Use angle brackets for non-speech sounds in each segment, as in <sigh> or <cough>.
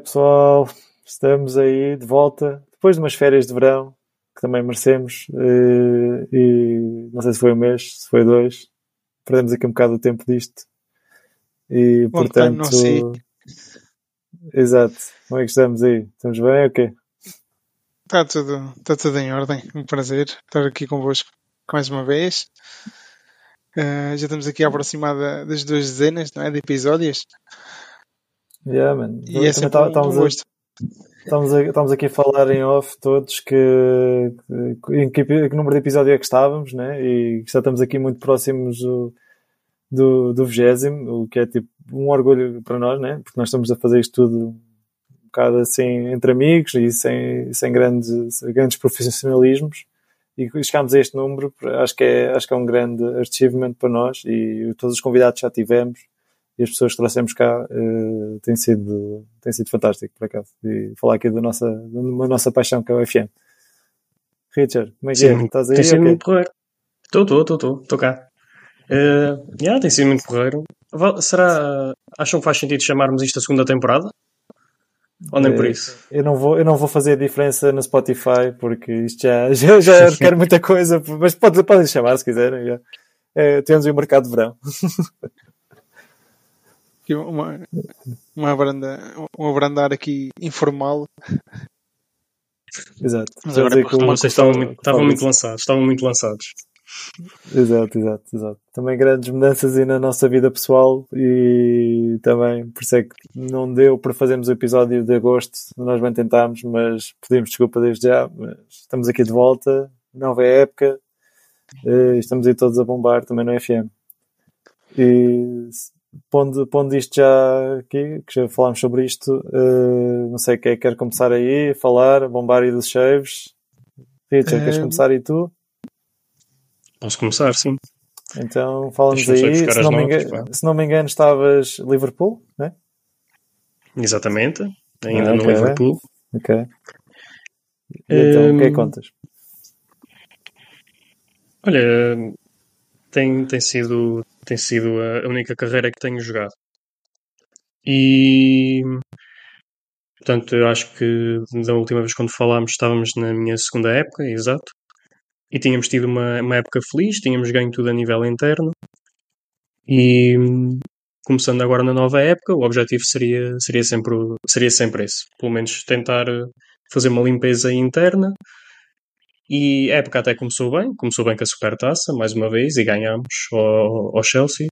pessoal? Estamos aí de volta, depois de umas férias de verão, que também merecemos, e, e não sei se foi um mês, se foi dois, perdemos aqui um bocado o tempo disto. E Bom, portanto. não sei. Exato. Como é que estamos aí? Estamos bem? Ok. Está tudo, está tudo em ordem. Um prazer estar aqui convosco mais uma vez. Uh, já estamos aqui a aproximar das duas dezenas não é, de episódios Yeah, man. e é sempre tá- um, um gosto. estamos, a- estamos aqui a falar em off todos que, que- em que, que número de episódio é que estávamos, né? E já estamos aqui muito próximos do, do, do 20, o que é tipo um orgulho para nós, né? Porque nós estamos a fazer isto tudo um bocado assim entre amigos e sem, sem grandes, grandes profissionalismos. E chegámos a este número, acho que é, acho que é um grande achievement para nós e todos os convidados já tivemos e as pessoas que trouxemos cá eh, tem sido tem sido fantástico por acaso e falar aqui da nossa da nossa paixão que é o FM Richard como é que é? Estás aí? tem sido muito porreiro. Estou, estou, estou, estou, estou cá. Eh, yeah, tem sido muito porreiro. Va- Será, acham que faz sentido chamarmos isto a segunda temporada? Ou nem por Eh, isso? eu não vou eu não vou fazer a diferença no Spotify porque isto já <laughs> já, já <laughs> requer muita coisa mas pode, podem chamar se quiserem já. Eh, temos o mercado de verão <laughs> Aqui Uma, uma branda, um abrandar aqui informal. exato Mas Já agora dizer que Vocês estavam, muito, estavam muito lançados, estavam muito lançados. Exato, exato, exato. Também grandes mudanças aí na nossa vida pessoal e também por isso é que não deu para fazermos o episódio de agosto. Nós bem tentámos, mas pedimos desculpa desde já. Mas estamos aqui de volta, nova época, eh, estamos aí todos a bombar também no FM. E pondo, pondo isto já aqui, que já falámos sobre isto, eh, não sei quem é que quer começar aí a falar, bombar aí dos shaves. Richard, queres Eh, começar aí tu? Posso começar, sim. Então, só aí. Se não, me notas, engano, se não me engano, estavas Liverpool, né? Exatamente. Ainda Ah, no ok. Liverpool. Ok. E então, o que é que Hum, contas? Olha, tem, tem sido, tem sido a única carreira que tenho jogado. E, portanto, eu acho que da última vez quando falámos estávamos na minha segunda época, exato. E tínhamos tido uma, uma época feliz, tínhamos ganho tudo a nível interno. E começando agora na nova época, o objetivo seria, seria, sempre, seria sempre esse. Pelo menos tentar eh, fazer uma limpeza interna. E a época até começou bem, começou bem com a Supertaça, mais uma vez, e ganhámos ao, ao Chelsea.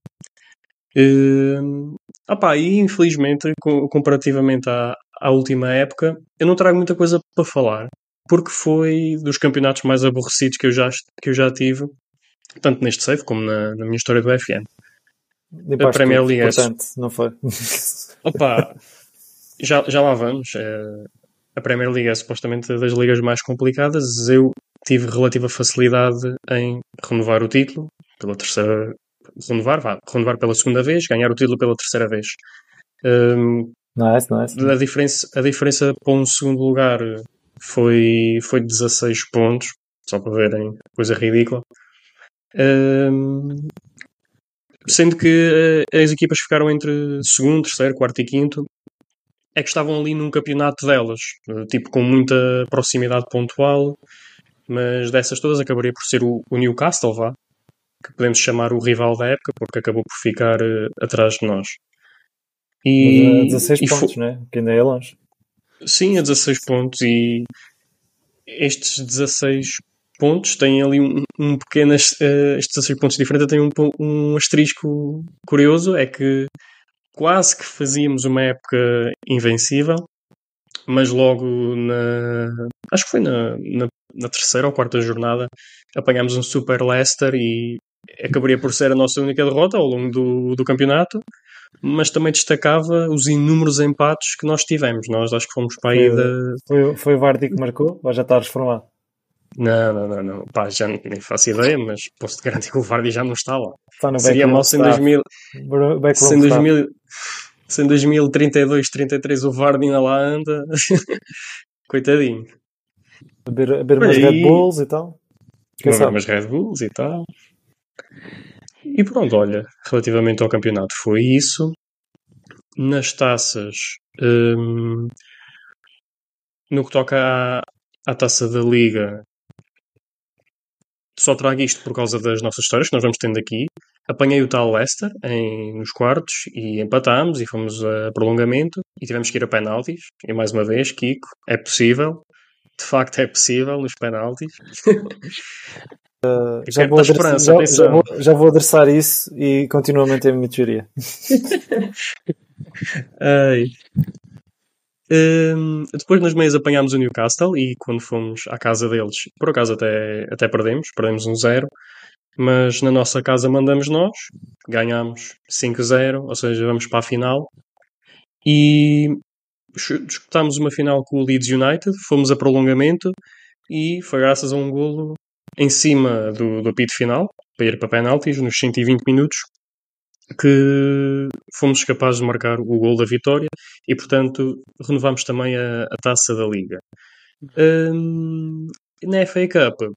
Hum, opá, e infelizmente, co- comparativamente à, à última época, eu não trago muita coisa para falar, porque foi dos campeonatos mais aborrecidos que eu já, que eu já tive, tanto neste save como na, na minha história do FM. Limpaste Premier tudo, League é portanto, não foi? <laughs> Opa, já, já lá vamos. Eh, a Premier League é supostamente das ligas mais complicadas. Eu tive relativa facilidade em renovar o título pela terceira. Renovar, vá, renovar pela segunda vez, ganhar o título pela terceira vez. Hum, nice, nice. a, diferença, a diferença para um segundo lugar foi, foi 16 pontos, só para verem, coisa ridícula. Hum, sendo que eh, as equipas ficaram entre segundo, terceiro, quarto e quinto, é que estavam ali num campeonato delas, tipo com muita proximidade pontual, mas dessas todas acabaria por ser o, o Newcastle, vá, que podemos chamar o rival da época, porque acabou por ficar eh, atrás de nós. E, a 16 e fo- pontos, né? Que ainda é longe. Sim, a 16 pontos e estes 16 pontos têm ali um, um pequeno, eh, estes 16 pontos diferentes têm um, um asterisco curioso, é que quase que fazíamos uma época invencível, mas logo na, acho que foi na, na, na terceira ou quarta jornada, apanhámos um Super Leicester e acabaria por ser a nossa única derrota ao longo do, do campeonato, mas também destacava os inúmeros empates que nós tivemos. Nós acho que fomos para aí Foi, da, foi, foi o Vardy que marcou ou já está reformado? Não, não, não, não. Pá, já nem faço ideia, mas posso te garantir que o Vardy já não está lá. Está no Seria mau se em, staff. 2000, Bro- backroom se em staff. 2000, se em 2032, 33 o Vardy ainda lá anda. <laughs> Coitadinho. A beber, a beber umas e- Red Bulls e tal. Quem sabe? umas Red Bulls e tal. E pronto, olha, relativamente ao campeonato foi isso. Nas taças, Um, no que toca à, à taça da Liga, só trago isto por causa das nossas histórias que nós vamos tendo aqui. Apanhei o tal Leicester em, nos quartos e empatámos e fomos a prolongamento e tivemos que ir a penaltis. E mais uma vez, Kiko, é possível. De facto, é possível nos penaltis. <laughs> Uh, já, vou esperança, já, já, vou, já, vou adressar isso e continuo a manter a minha teoria. <laughs> Um, depois nas meias apanhámos o Newcastle e quando fomos à casa deles, por acaso até, até perdemos, perdemos um zero, mas na nossa casa mandamos nós, ganhámos 5-0, ou seja, vamos para a final e disputámos uma final com o Leeds United, fomos a prolongamento e foi graças a um golo em cima do, do apito final, para ir para penaltis, nos 120 minutos, que fomos capazes de marcar o gol da vitória e, portanto, renovamos também a, a taça da Liga. Um, na FA Cup,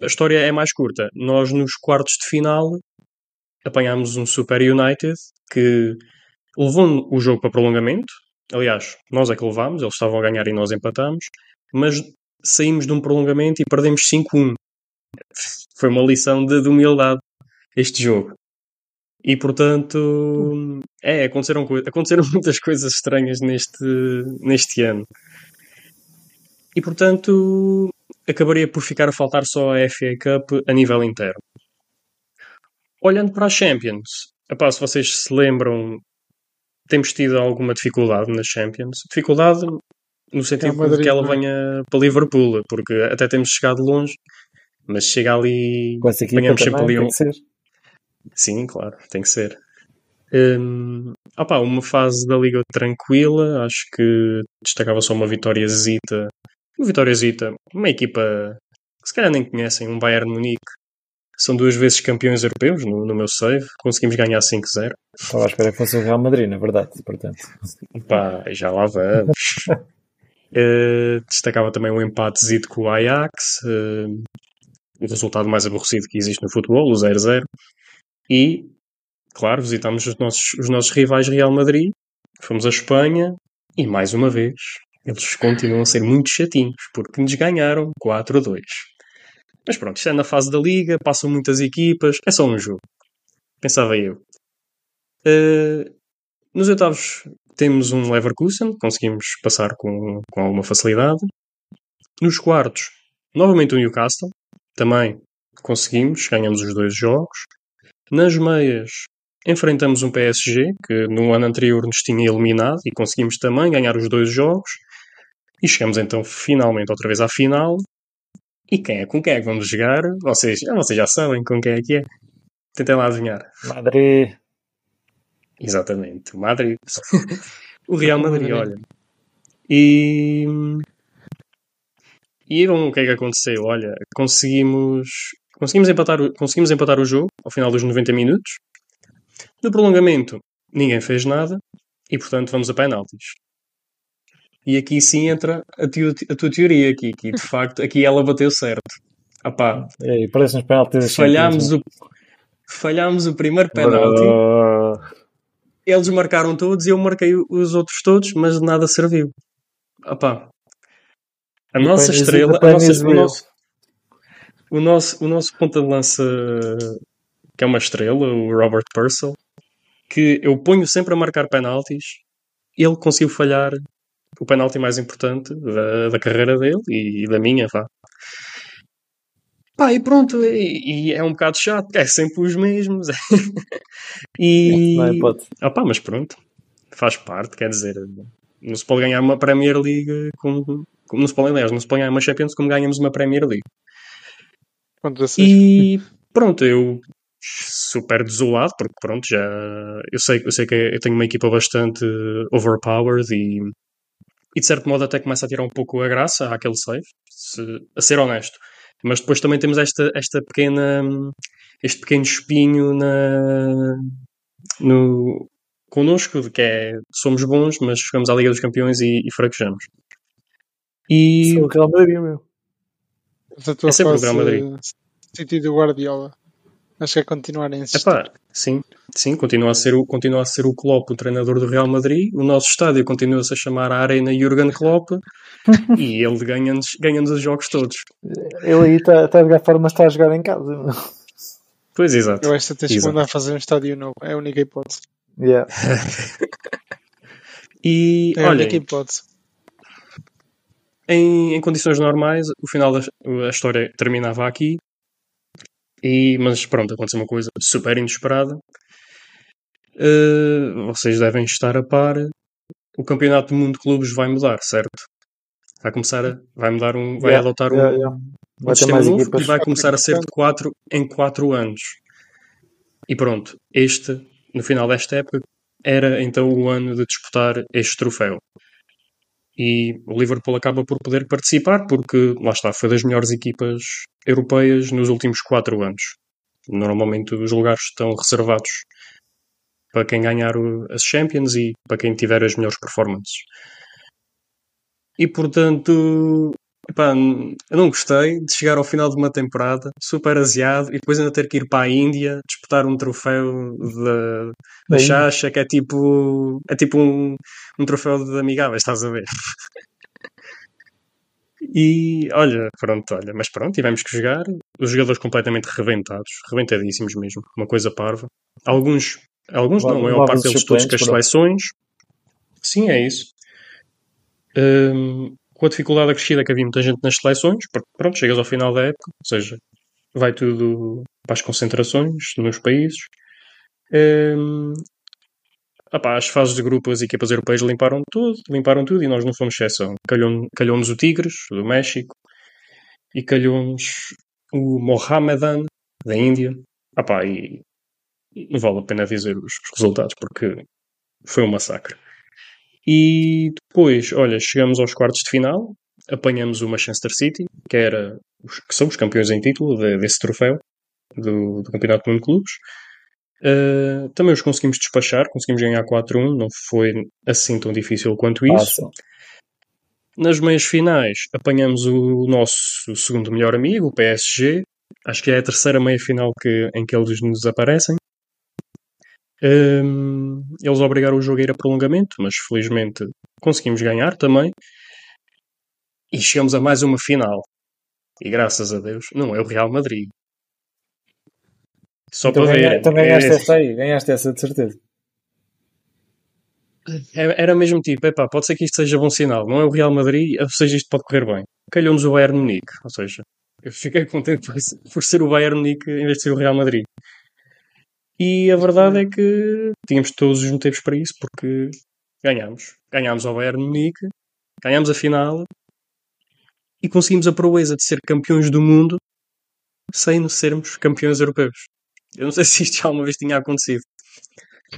a história é mais curta. Nós, nos quartos de final, apanhámos um Super United que levou o jogo para prolongamento. Aliás, nós é que levámos, eles estavam a ganhar e nós empatámos, mas saímos de um prolongamento e perdemos 5-1. Foi uma lição de, de humildade este jogo. E portanto, é, aconteceram, aconteceram <laughs> muitas coisas estranhas neste, neste ano. E portanto, acabaria por ficar a faltar só a FA Cup a nível interno. Olhando para a Champions, epá, se vocês se lembram, temos tido alguma dificuldade nas Champions. Dificuldade no sentido Madrid, de que ela é? venha para Liverpool, porque até temos chegado longe, mas chega ali. Com essa equipa sempre ali um... Sim, claro, tem que ser. Um, opa, uma fase da Liga tranquila, acho que destacava só uma vitória zita. Uma vitória zita, uma equipa que se calhar nem conhecem, um Bayern Munique. São duas vezes campeões europeus no, no meu save, conseguimos ganhar 5-0. Estava à espera que fosse o Real Madrid, na verdade, portanto. Pá, já lá vamos. uh, <laughs> destacava também um empatezito com o Ajax, uh, o resultado mais aborrecido que existe no futebol, o 0-0. E, claro, visitámos os nossos, os nossos rivais Real Madrid, fomos à Espanha e, mais uma vez, eles continuam a ser muito chatinhos, porque nos ganharam 4 a 2. Mas pronto, isto é na fase da Liga, passam muitas equipas, é só um jogo. Pensava eu. Uh, nos oitavos temos um Leverkusen, conseguimos passar com, com alguma facilidade. Nos quartos, novamente o Newcastle, também conseguimos, ganhamos os dois jogos. Nas meias, enfrentamos um PSG que no ano anterior nos tinha eliminado e conseguimos também ganhar os dois jogos. E chegamos então finalmente outra vez à final. E quem é com quem é que vamos jogar? Vocês, vocês já sabem com quem é que é. Tentem lá adivinhar. Madrid. Exatamente, o Madrid. <laughs> o Real Madrid, olha. E. E bom, o que é que aconteceu? Olha, conseguimos Conseguimos empatar, conseguimos empatar o jogo ao final dos 90 minutos. No prolongamento, ninguém fez nada e, portanto, vamos a penaltis. E aqui sim entra a, teo, a tua teoria, aqui, que de facto aqui ela bateu certo. Apá, é, parece uns penaltis falhámos o, falhámos o primeiro penalti. Uh... Eles marcaram todos e eu marquei os outros todos, mas nada serviu. Apá, a nossa estrela, a nossa, o nosso, o nosso, o nosso ponta de lança, que é uma estrela, o Robert Purcell, que eu ponho sempre a marcar penaltis, ele conseguiu falhar o penalti mais importante da, da carreira dele e, e da minha, vá. Pá, e pronto, e, e, é um bocado chato, é sempre os mesmos. <laughs> e. Não é, pode. Ah, pá, mas pronto, faz parte, quer dizer, não se pode ganhar uma Premier League como, como não se pode, aliás, não se pode ganhar uma Champions como ganhamos uma Premier League. E pronto, eu super desolado, porque pronto, já eu sei, eu sei que eu tenho uma equipa bastante overpowered e, e de certo modo até começa a tirar um pouco a graça àquele save, se, a ser honesto. Mas depois também temos esta, esta pequena este pequeno espinho na no connosco, de que é somos bons, mas chegamos à Liga dos Campeões e, e fraquejamos. E... o Real Madrid, meu é sempre o Real Madrid. City do Guardiola. Acho que é continuar a insistir. Epá, sim, sim, continua a, ser o, continua a ser o Klopp o treinador do Real Madrid, o nosso estádio continua-se a chamar a Arena Jurgen Klopp <laughs> e ele ganha-nos ganha os jogos todos. Ele aí está tá a jogar forma, está a jogar em casa. Pois, exato. Eu acho que tens que mandar fazer um estádio novo. É a única hipótese. Yeah. <laughs> E, É a olha, única hipótese. em, em condições normais, o final da a história terminava aqui. E, mas pronto, aconteceu uma coisa super inesperada. Eh, vocês devem estar a par. O Campeonato do Mundo de Clubes vai mudar, certo? Vai começar a, vai mudar um, vai Yeah, adotar um, yeah, yeah. um Vai ter sistema novo equipas. e vai começar a ser de 4 em 4 anos. E pronto, este, no final desta época, era então o ano de disputar este troféu. E o Liverpool acaba por poder participar porque, lá está, foi das melhores equipas europeias nos últimos 4 anos. Normalmente os lugares estão reservados para quem ganhar as Champions e para quem tiver as melhores performances. E portanto, epá, eu não gostei de chegar ao final de uma temporada super aziado e depois ainda ter que ir para a Índia disputar um troféu da, da Chacha que é tipo, é tipo um, um troféu de amigáveis, estás a ver? <laughs> E olha, pronto, olha, mas pronto, tivemos que jogar. Os jogadores completamente rebentados, rebentadíssimos mesmo, uma coisa parva. Alguns, alguns não, a maior parte deles todos com as seleções. Sim, é isso. Hum, com a dificuldade acrescida que havia muita gente nas seleções, porque pronto, chegas ao final da época, ou seja, vai tudo para as concentrações nos países. Hum, opá, as fases de grupo, as equipas europeias limparam tudo, limparam tudo e nós não fomos exceção. Calhou- Calhou-nos o Tigres, do México, e calhou-nos o Mohamedan, da Índia. Opá, e não vale a pena dizer os resultados, porque foi um massacre. E depois, olha, chegamos aos quartos de final, apanhamos o Manchester City, que, era, que são os campeões em título de- desse troféu do, do Campeonato do Mundo de Clubes. Uh, também os conseguimos despachar, conseguimos ganhar 4-1, não foi assim tão difícil quanto isso. Nas meias finais apanhamos o nosso segundo melhor amigo, o PSG. Acho que é a terceira meia final que, em que eles nos aparecem. Hum, eles obrigaram o jogo a ir a prolongamento, mas felizmente conseguimos ganhar também. E chegamos a mais uma final. E graças a Deus, não é o Real Madrid. Só Então, para ver. então ganhaste é- essa aí, ganhaste essa de certeza. É- Era mesmo tipo, epá, pode ser que isto seja bom sinal, não é o Real Madrid, ou seja, isto pode correr bem. Calhou-nos o Bayern Munique, ou seja, eu fiquei contente por ser o Bayern Munique em vez de ser o Real Madrid. E a verdade é que tínhamos todos os motivos para isso, porque ganhámos. Ganhámos ao Bayern Munique, ganhámos a final e conseguimos a proeza de ser campeões do mundo sem sermos campeões europeus. Eu não sei se isto já alguma vez tinha acontecido.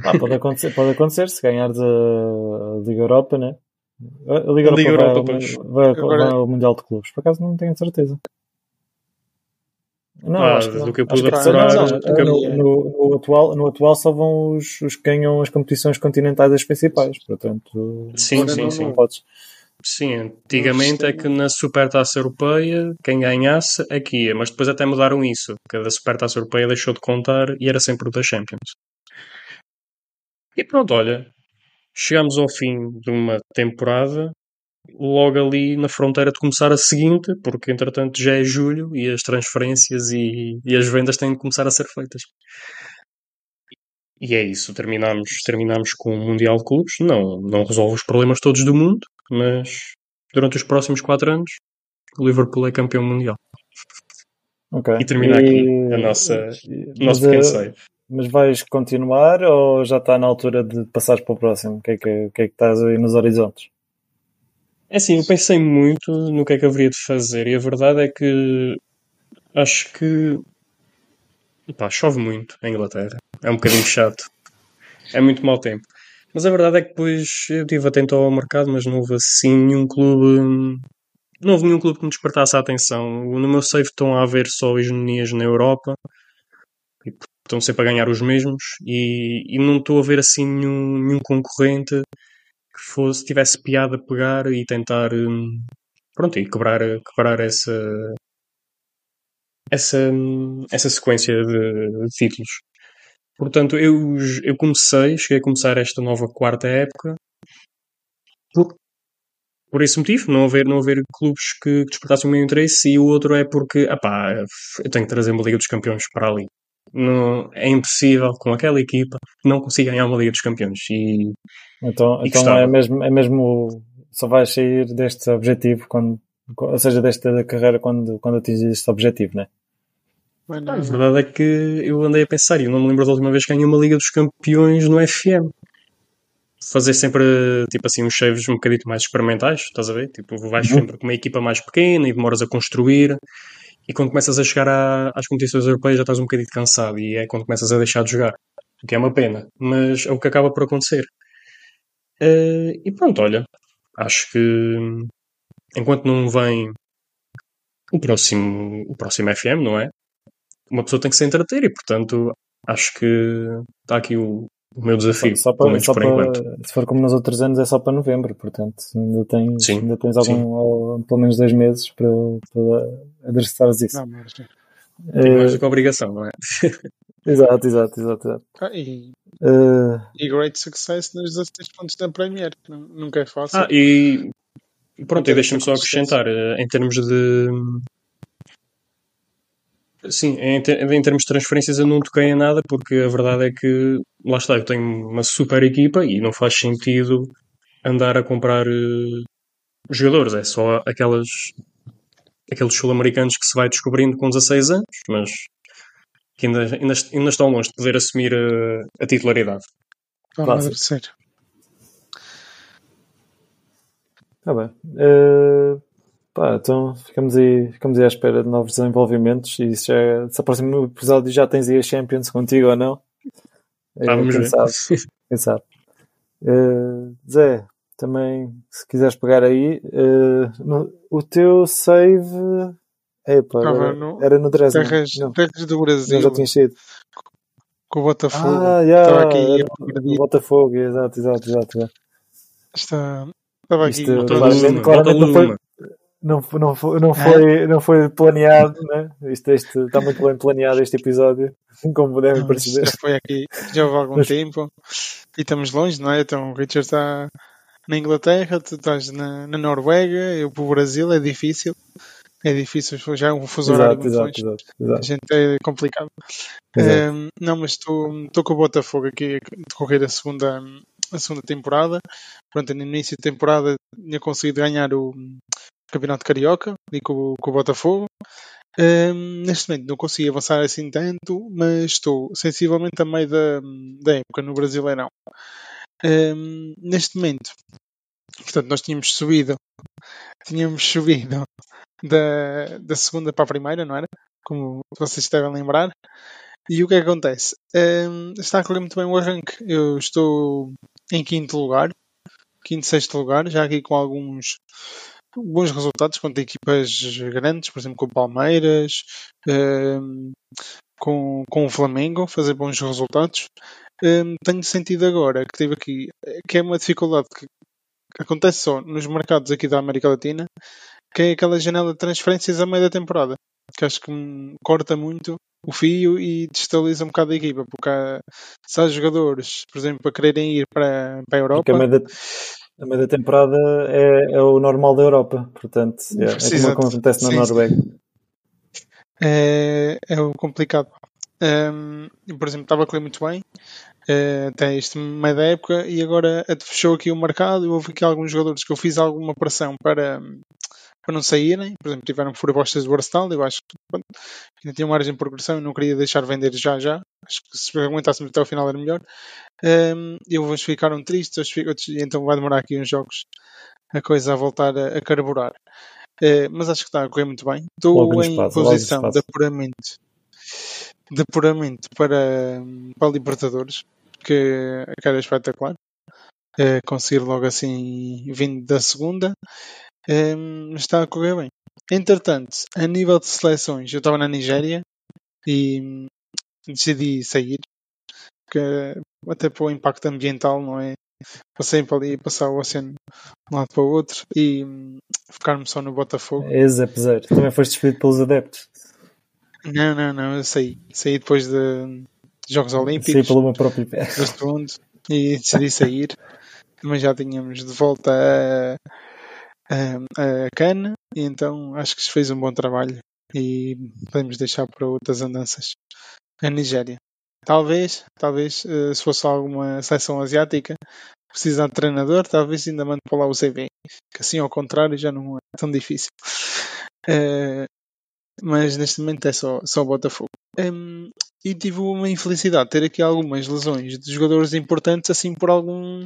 Ah, pode, acontecer, pode acontecer se ganhares a, Liga Europa, né? A Liga A Liga Europa, Europa, vai, vai, vai, Agora- ao Mundial de Clubes. Por acaso não tenho certeza. Não, Ah, acho que não. do que eu pude que- apurar, que no, no- no atual, no atual só vão os, os que ganham as competições continentais as principais. Portanto, Sim, sim, não- sim. não podes. Sim, antigamente é que na Supertaça Europeia quem ganhasse aqui ia, mas depois até mudaram isso. Cada Supertaça Europeia deixou de contar e era sempre o da Champions. E pronto, olha, chegamos ao fim de uma temporada, logo ali na fronteira de começar a seguinte, porque entretanto já é julho e as transferências e, e as vendas têm de começar a ser feitas. E é isso, terminamos, terminamos com o Mundial de Clubes. Não, não resolve os problemas todos do mundo, mas durante os próximos 4 anos o Liverpool é campeão mundial. Ok. E termina aqui a nossa- e- O nosso mas, pequeno eh, save. Mas vais continuar ou já está na altura de passares para o próximo? O que é que, o que, é que estás aí nos horizontes? É assim, eu pensei muito no que é que haveria de fazer e a verdade é que acho que pá, chove muito em Inglaterra. É um bocadinho chato. É muito mau tempo. Mas a verdade é que depois eu estive atento ao mercado, mas não houve assim nenhum clube. Não houve nenhum clube que me despertasse a atenção. No meu save estão a haver só hegemonias na Europa e estão sempre a ganhar os mesmos e, e não estou a ver assim nenhum, nenhum concorrente que fosse, tivesse piada a pegar e tentar hum, pronto, e quebrar, quebrar essa essa, essa sequência de, de títulos. Portanto, eu, eu comecei, cheguei a começar esta nova quarta época por, por esse motivo, não haver, não haver clubes que, que despertassem o meu interesse, e o outro é porque, apá, eu tenho que trazer uma Liga dos Campeões para ali. Não, é impossível com aquela equipa não consiga ganhar uma Liga dos Campeões. E, então, e então é mesmo, é mesmo só vais sair deste objetivo quando, ou seja, desta carreira quando, quando atingir este objetivo, né? Mano, A verdade é que eu andei a pensar, e eu não me lembro da última vez que ganhei uma Liga dos Campeões no FM. Fazer sempre, tipo assim, uns saves um bocadito mais experimentais, estás a ver? Tipo, vais Uhum. sempre com uma equipa mais pequena e demoras a construir. E quando começas a chegar à- às competições europeias já estás um bocadito cansado. E é quando começas a deixar de jogar. O que é uma pena. Mas é o que acaba por acontecer. Eh, e pronto, olha. Acho que enquanto não vem o próximo, o próximo FM, não é? Uma pessoa tem que se entreter e, portanto, acho que está aqui o, o meu desafio, Só pelo para, só para, se for como nos outros anos, é só para novembro, portanto, ainda tens, Sim, ainda tens algum, ou, pelo menos dois meses para, para adressares isso. não, mas, Tenho mais do que a obrigação, não é? <laughs> exato, exato, exato. exato. ah, e, Eh, e great success nos 16 pontos da Premier. Nun- Nunca é fácil. Ah, e pronto, e deixa-me essa só acrescentar, eh, em termos de. Sim, em, ter- em termos de transferências eu não toquei em nada porque a verdade é que, lá está, eu tenho uma super equipa e não faz sentido andar a comprar eh, jogadores, é só aquelas, aqueles sul-americanos que se vai descobrindo com 16 anos, mas que ainda, ainda, ainda estão longe de poder assumir eh, a titularidade. Vamos agradecer. Tá bem. Eh, pá, então ficamos aí, ficamos aí à espera de novos desenvolvimentos e se, já, se o próximo episódio já tens aí a Champions contigo ou não. Ah, vamos quem ver. sabe, <laughs> quem sabe. Eh, Zé, também se quiseres pegar aí, eh, no- o teu save Estava agora- no- era no Dresden. Terras, Não, terras do Brasil, já tinha sido. com o Botafogo. Ah, Estava já, aqui era a pedir- Botafogo, exato, exato, exato. Está, estava aqui. Isto, todo- claramente- claramente não foi-. Não, não, foi, não, foi, não foi planeado, né? Isto, este, está muito bem planeado este episódio, <laughs> como Não, mas perceber. já foi aqui, já houve algum Mas- tempo e estamos longe, não é? Então o Richard está na Inglaterra, tu estás na, na Noruega, eu para o Brasil, é difícil. É difícil, já é um fuso horário Exato, exato, exato, A gente é complicado. Ehm, não, mas estou com o Botafogo aqui a decorrer a segunda, a segunda temporada. Pronto, no início da temporada tinha conseguido ganhar o Campeonato Carioca e com, com o Botafogo. Ehm, neste momento não consegui avançar assim tanto, mas estou sensivelmente a meio da, da época no Brasileirão. Ehm, neste momento, portanto, nós tínhamos subido, tínhamos subido da, da segunda para a primeira, não era? Como vocês devem lembrar. E o que é que acontece? Ehm, está a correr muito bem o arranque. Eu estou em quinto lugar, quinto, sexto lugar, já aqui com alguns bons resultados contra equipas grandes, por exemplo, com o Palmeiras, ehm, com, com o Flamengo, fazer bons resultados. Ehm, tenho sentido agora que tive aqui, que é uma dificuldade que acontece só nos mercados aqui da América Latina, que é aquela janela de transferências a meio da temporada, que acho que corta muito o fio e destabiliza um bocado a equipa, porque há, se há jogadores, por exemplo, a quererem ir para, para a Europa, a meio da, temporada é, é o normal da Europa, portanto, é, é como acontece na Sim. Noruega. é, é o complicado. Eu, por exemplo, estava a correr muito bem eh, até este meio da época e agora fechou aqui o mercado e houve aqui alguns jogadores que eu fiz alguma pressão para, para não saírem, por exemplo, tiveram propostas do Arsenal, eu acho que pronto, ainda tinha margem de progressão e não queria deixar vender já já, acho que se aguentássemos até ao final era melhor. Hum, e uns ficaram tristes, outros, outros- então vai demorar aqui uns jogos a coisa a voltar a, a carburar. Eh, mas acho que está a correr muito bem. Estou em espaço, posição de apuramento, de apuramento para, para a Libertadores, que, era espetacular. Eh, conseguir logo assim vindo da segunda. Hum, está a correr bem. Entretanto, a nível de seleções, eu estava na Nigéria e decidi sair, porque até para o impacto ambiental, não é? Passei para ali, passar o oceano de um lado para o outro e hum, ficar-me só no Botafogo. És apesar. Também foste despedido pelos adeptos. Não, não, não, eu saí. Saí depois de Jogos Olímpicos. Saí pelo meu próprio pé. E decidi sair. Mas já tínhamos de volta a, a, a Cana e então acho que se fez um bom trabalho e podemos deixar para outras andanças. A Nigéria. Talvez, talvez, eh, se fosse alguma seleção asiática, precisar de treinador, talvez ainda mande para lá o CV. Que assim, ao contrário, já não é tão difícil. Uh, <laughs> mas neste momento é só, só Botafogo. Um, e tive uma infelicidade de ter aqui algumas lesões de jogadores importantes assim por algum,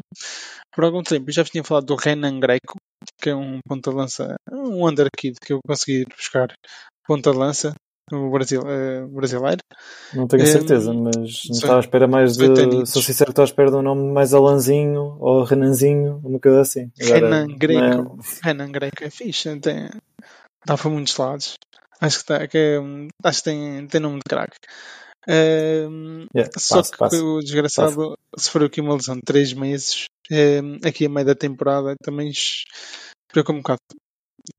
por algum tempo. Eu já tinha falado do Renan Greco, que é um ponta-lança, um underkid que eu consegui buscar ponta-lança no Brasil, uh, brasileiro. Não tenho certeza, um, mas não estava à espera mais de. Sou sincero, estou à espera de um nome mais Alanzinho ou Renanzinho, uma coisa assim. Agora, Renan Greco. É... Renan Greco é fixe, tem, dá para muitos lados. Acho que, tá, que é, acho que tem, tem nome de craque. Uh, yeah, só passo, que passo, o desgraçado passo. sofreu aqui uma lesão de 3 meses uh, aqui a meio da temporada também preocupa um bocado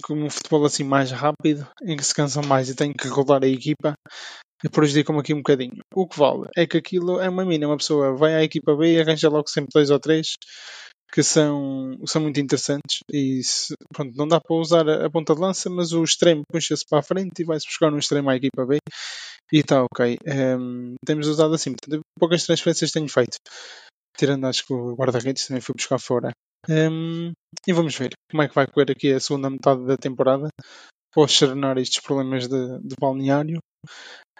com um futebol assim mais rápido em que se cansam mais e tem que rodar a equipa prejudica-me aqui um bocadinho. O que vale é que aquilo é uma mina, uma pessoa vai à equipa B e arranja logo sempre dois ou três que são, são muito interessantes e se, pronto, não dá para usar a, a, ponta de lança, mas o extremo puxa-se para a frente e vai-se buscar um extremo à equipa B e está ok. Um, ehm, temos usado assim, poucas transferências tenho feito, tirando acho que o guarda-redes também foi buscar fora. Um, e vamos ver como é que vai correr aqui a segunda metade da temporada após serenar estes problemas de, de balneário.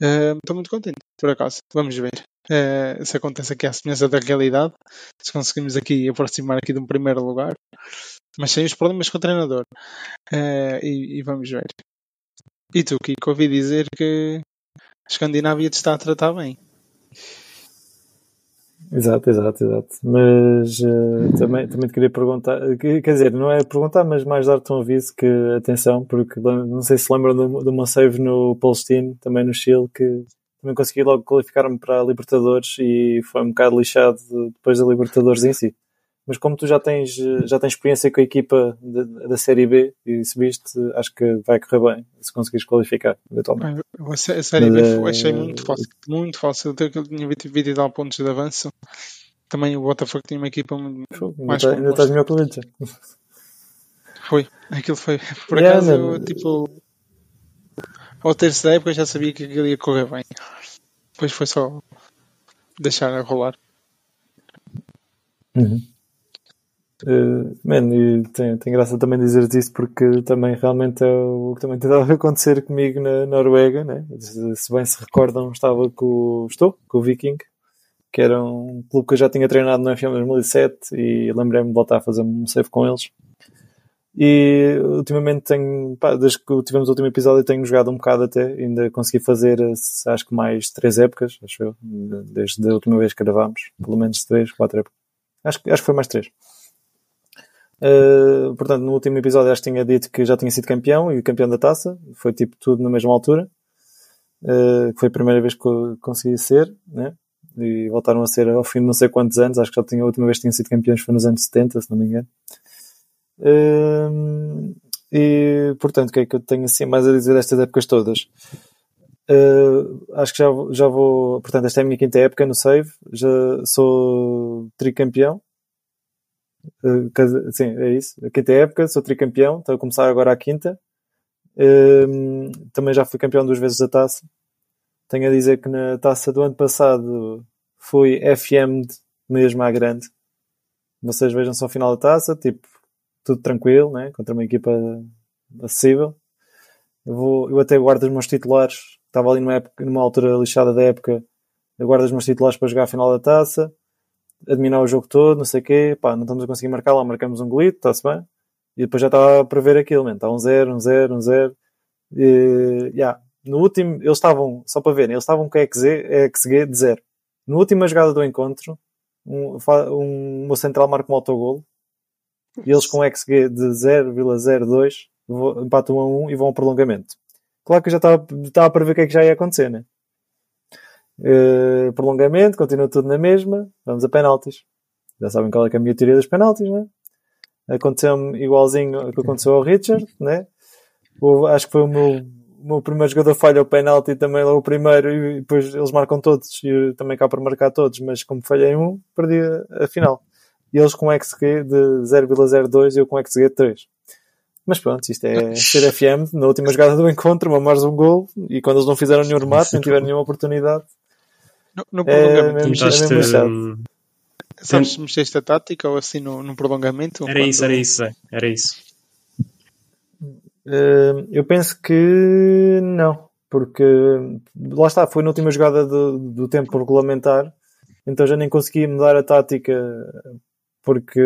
Ehm, estou uh, muito contente, por acaso. Vamos ver uh, se acontece aqui à semelhança da realidade, se conseguimos aqui aproximar aqui de um primeiro lugar, mas sem os problemas com o treinador. Uh, e, e, vamos ver. E tu, Kiko, ouvi dizer que a Escandinávia te está a tratar bem. Exato, exato, exato. Mas uh, também, também te queria perguntar, quer dizer, não é perguntar, mas mais dar-te um aviso que, atenção, porque não sei se lembram de, de uma save no Palestino, também no Chile, que também consegui logo qualificar-me para a Libertadores e foi um bocado lixado depois da Libertadores em si. Mas como tu já tens, já tens experiência com a equipa de, da Série B e subiste, acho que vai correr bem se conseguires qualificar, eventualmente. A Série B uh, achei muito fácil, muito fácil. Até que eu tinha 20 e tal pontos de avanço. Também o Botafogo tinha uma equipa mais Ainda, ainda estás melhor que o Inter. Foi, aquilo foi. Por yeah, acaso, eu, tipo, ao terço da época já sabia que aquilo ia correr bem. Depois foi só deixar a rolar. Uhum. Uh, man, e tem, tem graça também dizer isso porque também realmente é o que também tentava <laughs> acontecer comigo na Noruega, né? se bem se recordam, estava com estou, com o Viking, que era um clube que eu já tinha treinado no FM 2007 e lembrei-me de voltar a fazer um save com eles. E ultimamente tenho, pá, desde que tivemos o último episódio, tenho jogado um bocado até. Ainda consegui fazer, acho que mais três épocas, acho eu, desde a última vez que gravámos. Pelo menos três, quatro épocas. Acho, acho que foi mais três. Uh, portanto, no último episódio acho que tinha dito que já tinha sido campeão e campeão da taça. Foi tipo tudo na mesma altura. Uh, foi a primeira vez que consegui ser, né? E voltaram a ser ao fim de não sei quantos anos. Acho que já tinha a última vez que tinham sido campeões foi nos anos 70, se não me engano. Uh, e, portanto, o que é que eu tenho assim mais a dizer destas épocas todas? Uh, acho que já, já vou. Portanto, esta é a minha quinta época no Save. Já sou tricampeão. Uh, sim, é isso. A quinta época, sou tricampeão. Estou a começar agora a quinta. Uh, também já fui campeão duas vezes da taça. Tenho a dizer que na taça do ano passado fui FM mesmo à grande. Vocês vejam só o final da taça, tipo, tudo tranquilo, né? contra uma equipa acessível. Eu, vou, eu até guardo os meus titulares, estava ali numa, época, numa altura lixada da época, eu guardo os meus titulares para jogar a final da taça, admirar o jogo todo, não sei o quê, pá, não estamos a conseguir marcar lá, marcamos um golito, está-se bem. E depois já estava a prever aquilo, man. está um zero, um zero, um zero. E, yeah. No último, eles estavam, só para verem, eles estavam com XG, XG de zero. Na última jogada do encontro, um, um, um central marca um autogolo e eles com XG de 0,02 empatam a 1 e vão ao prolongamento. Claro que eu já estava, estava para ver o que é que já ia acontecer, né? Uh, prolongamento, continua tudo na mesma, vamos a penaltis. Já sabem qual é, é a minha teoria dos penaltis, né? Aconteceu-me igualzinho ao que aconteceu ao Richard, <laughs> né? O, acho que foi o meu, o meu primeiro jogador falha o penalti também logo o primeiro e depois eles marcam todos e também cá para marcar todos, mas como falhei um, perdi a, a final. E eles com XG de 0,02 e eu com XG de 3. Mas pronto, isto é ser FM. Na última jogada do encontro, uma mais um gol e quando eles não fizeram nenhum remate, nem tiveram nenhuma oportunidade. No, no É prolongamento, é hum, sabes se mexeste a tática ou assim no, no prolongamento? era isso, era isso, era isso. Eh, eu penso que não, porque lá está, foi na última jogada do, do tempo regulamentar, então já nem consegui mudar a tática porque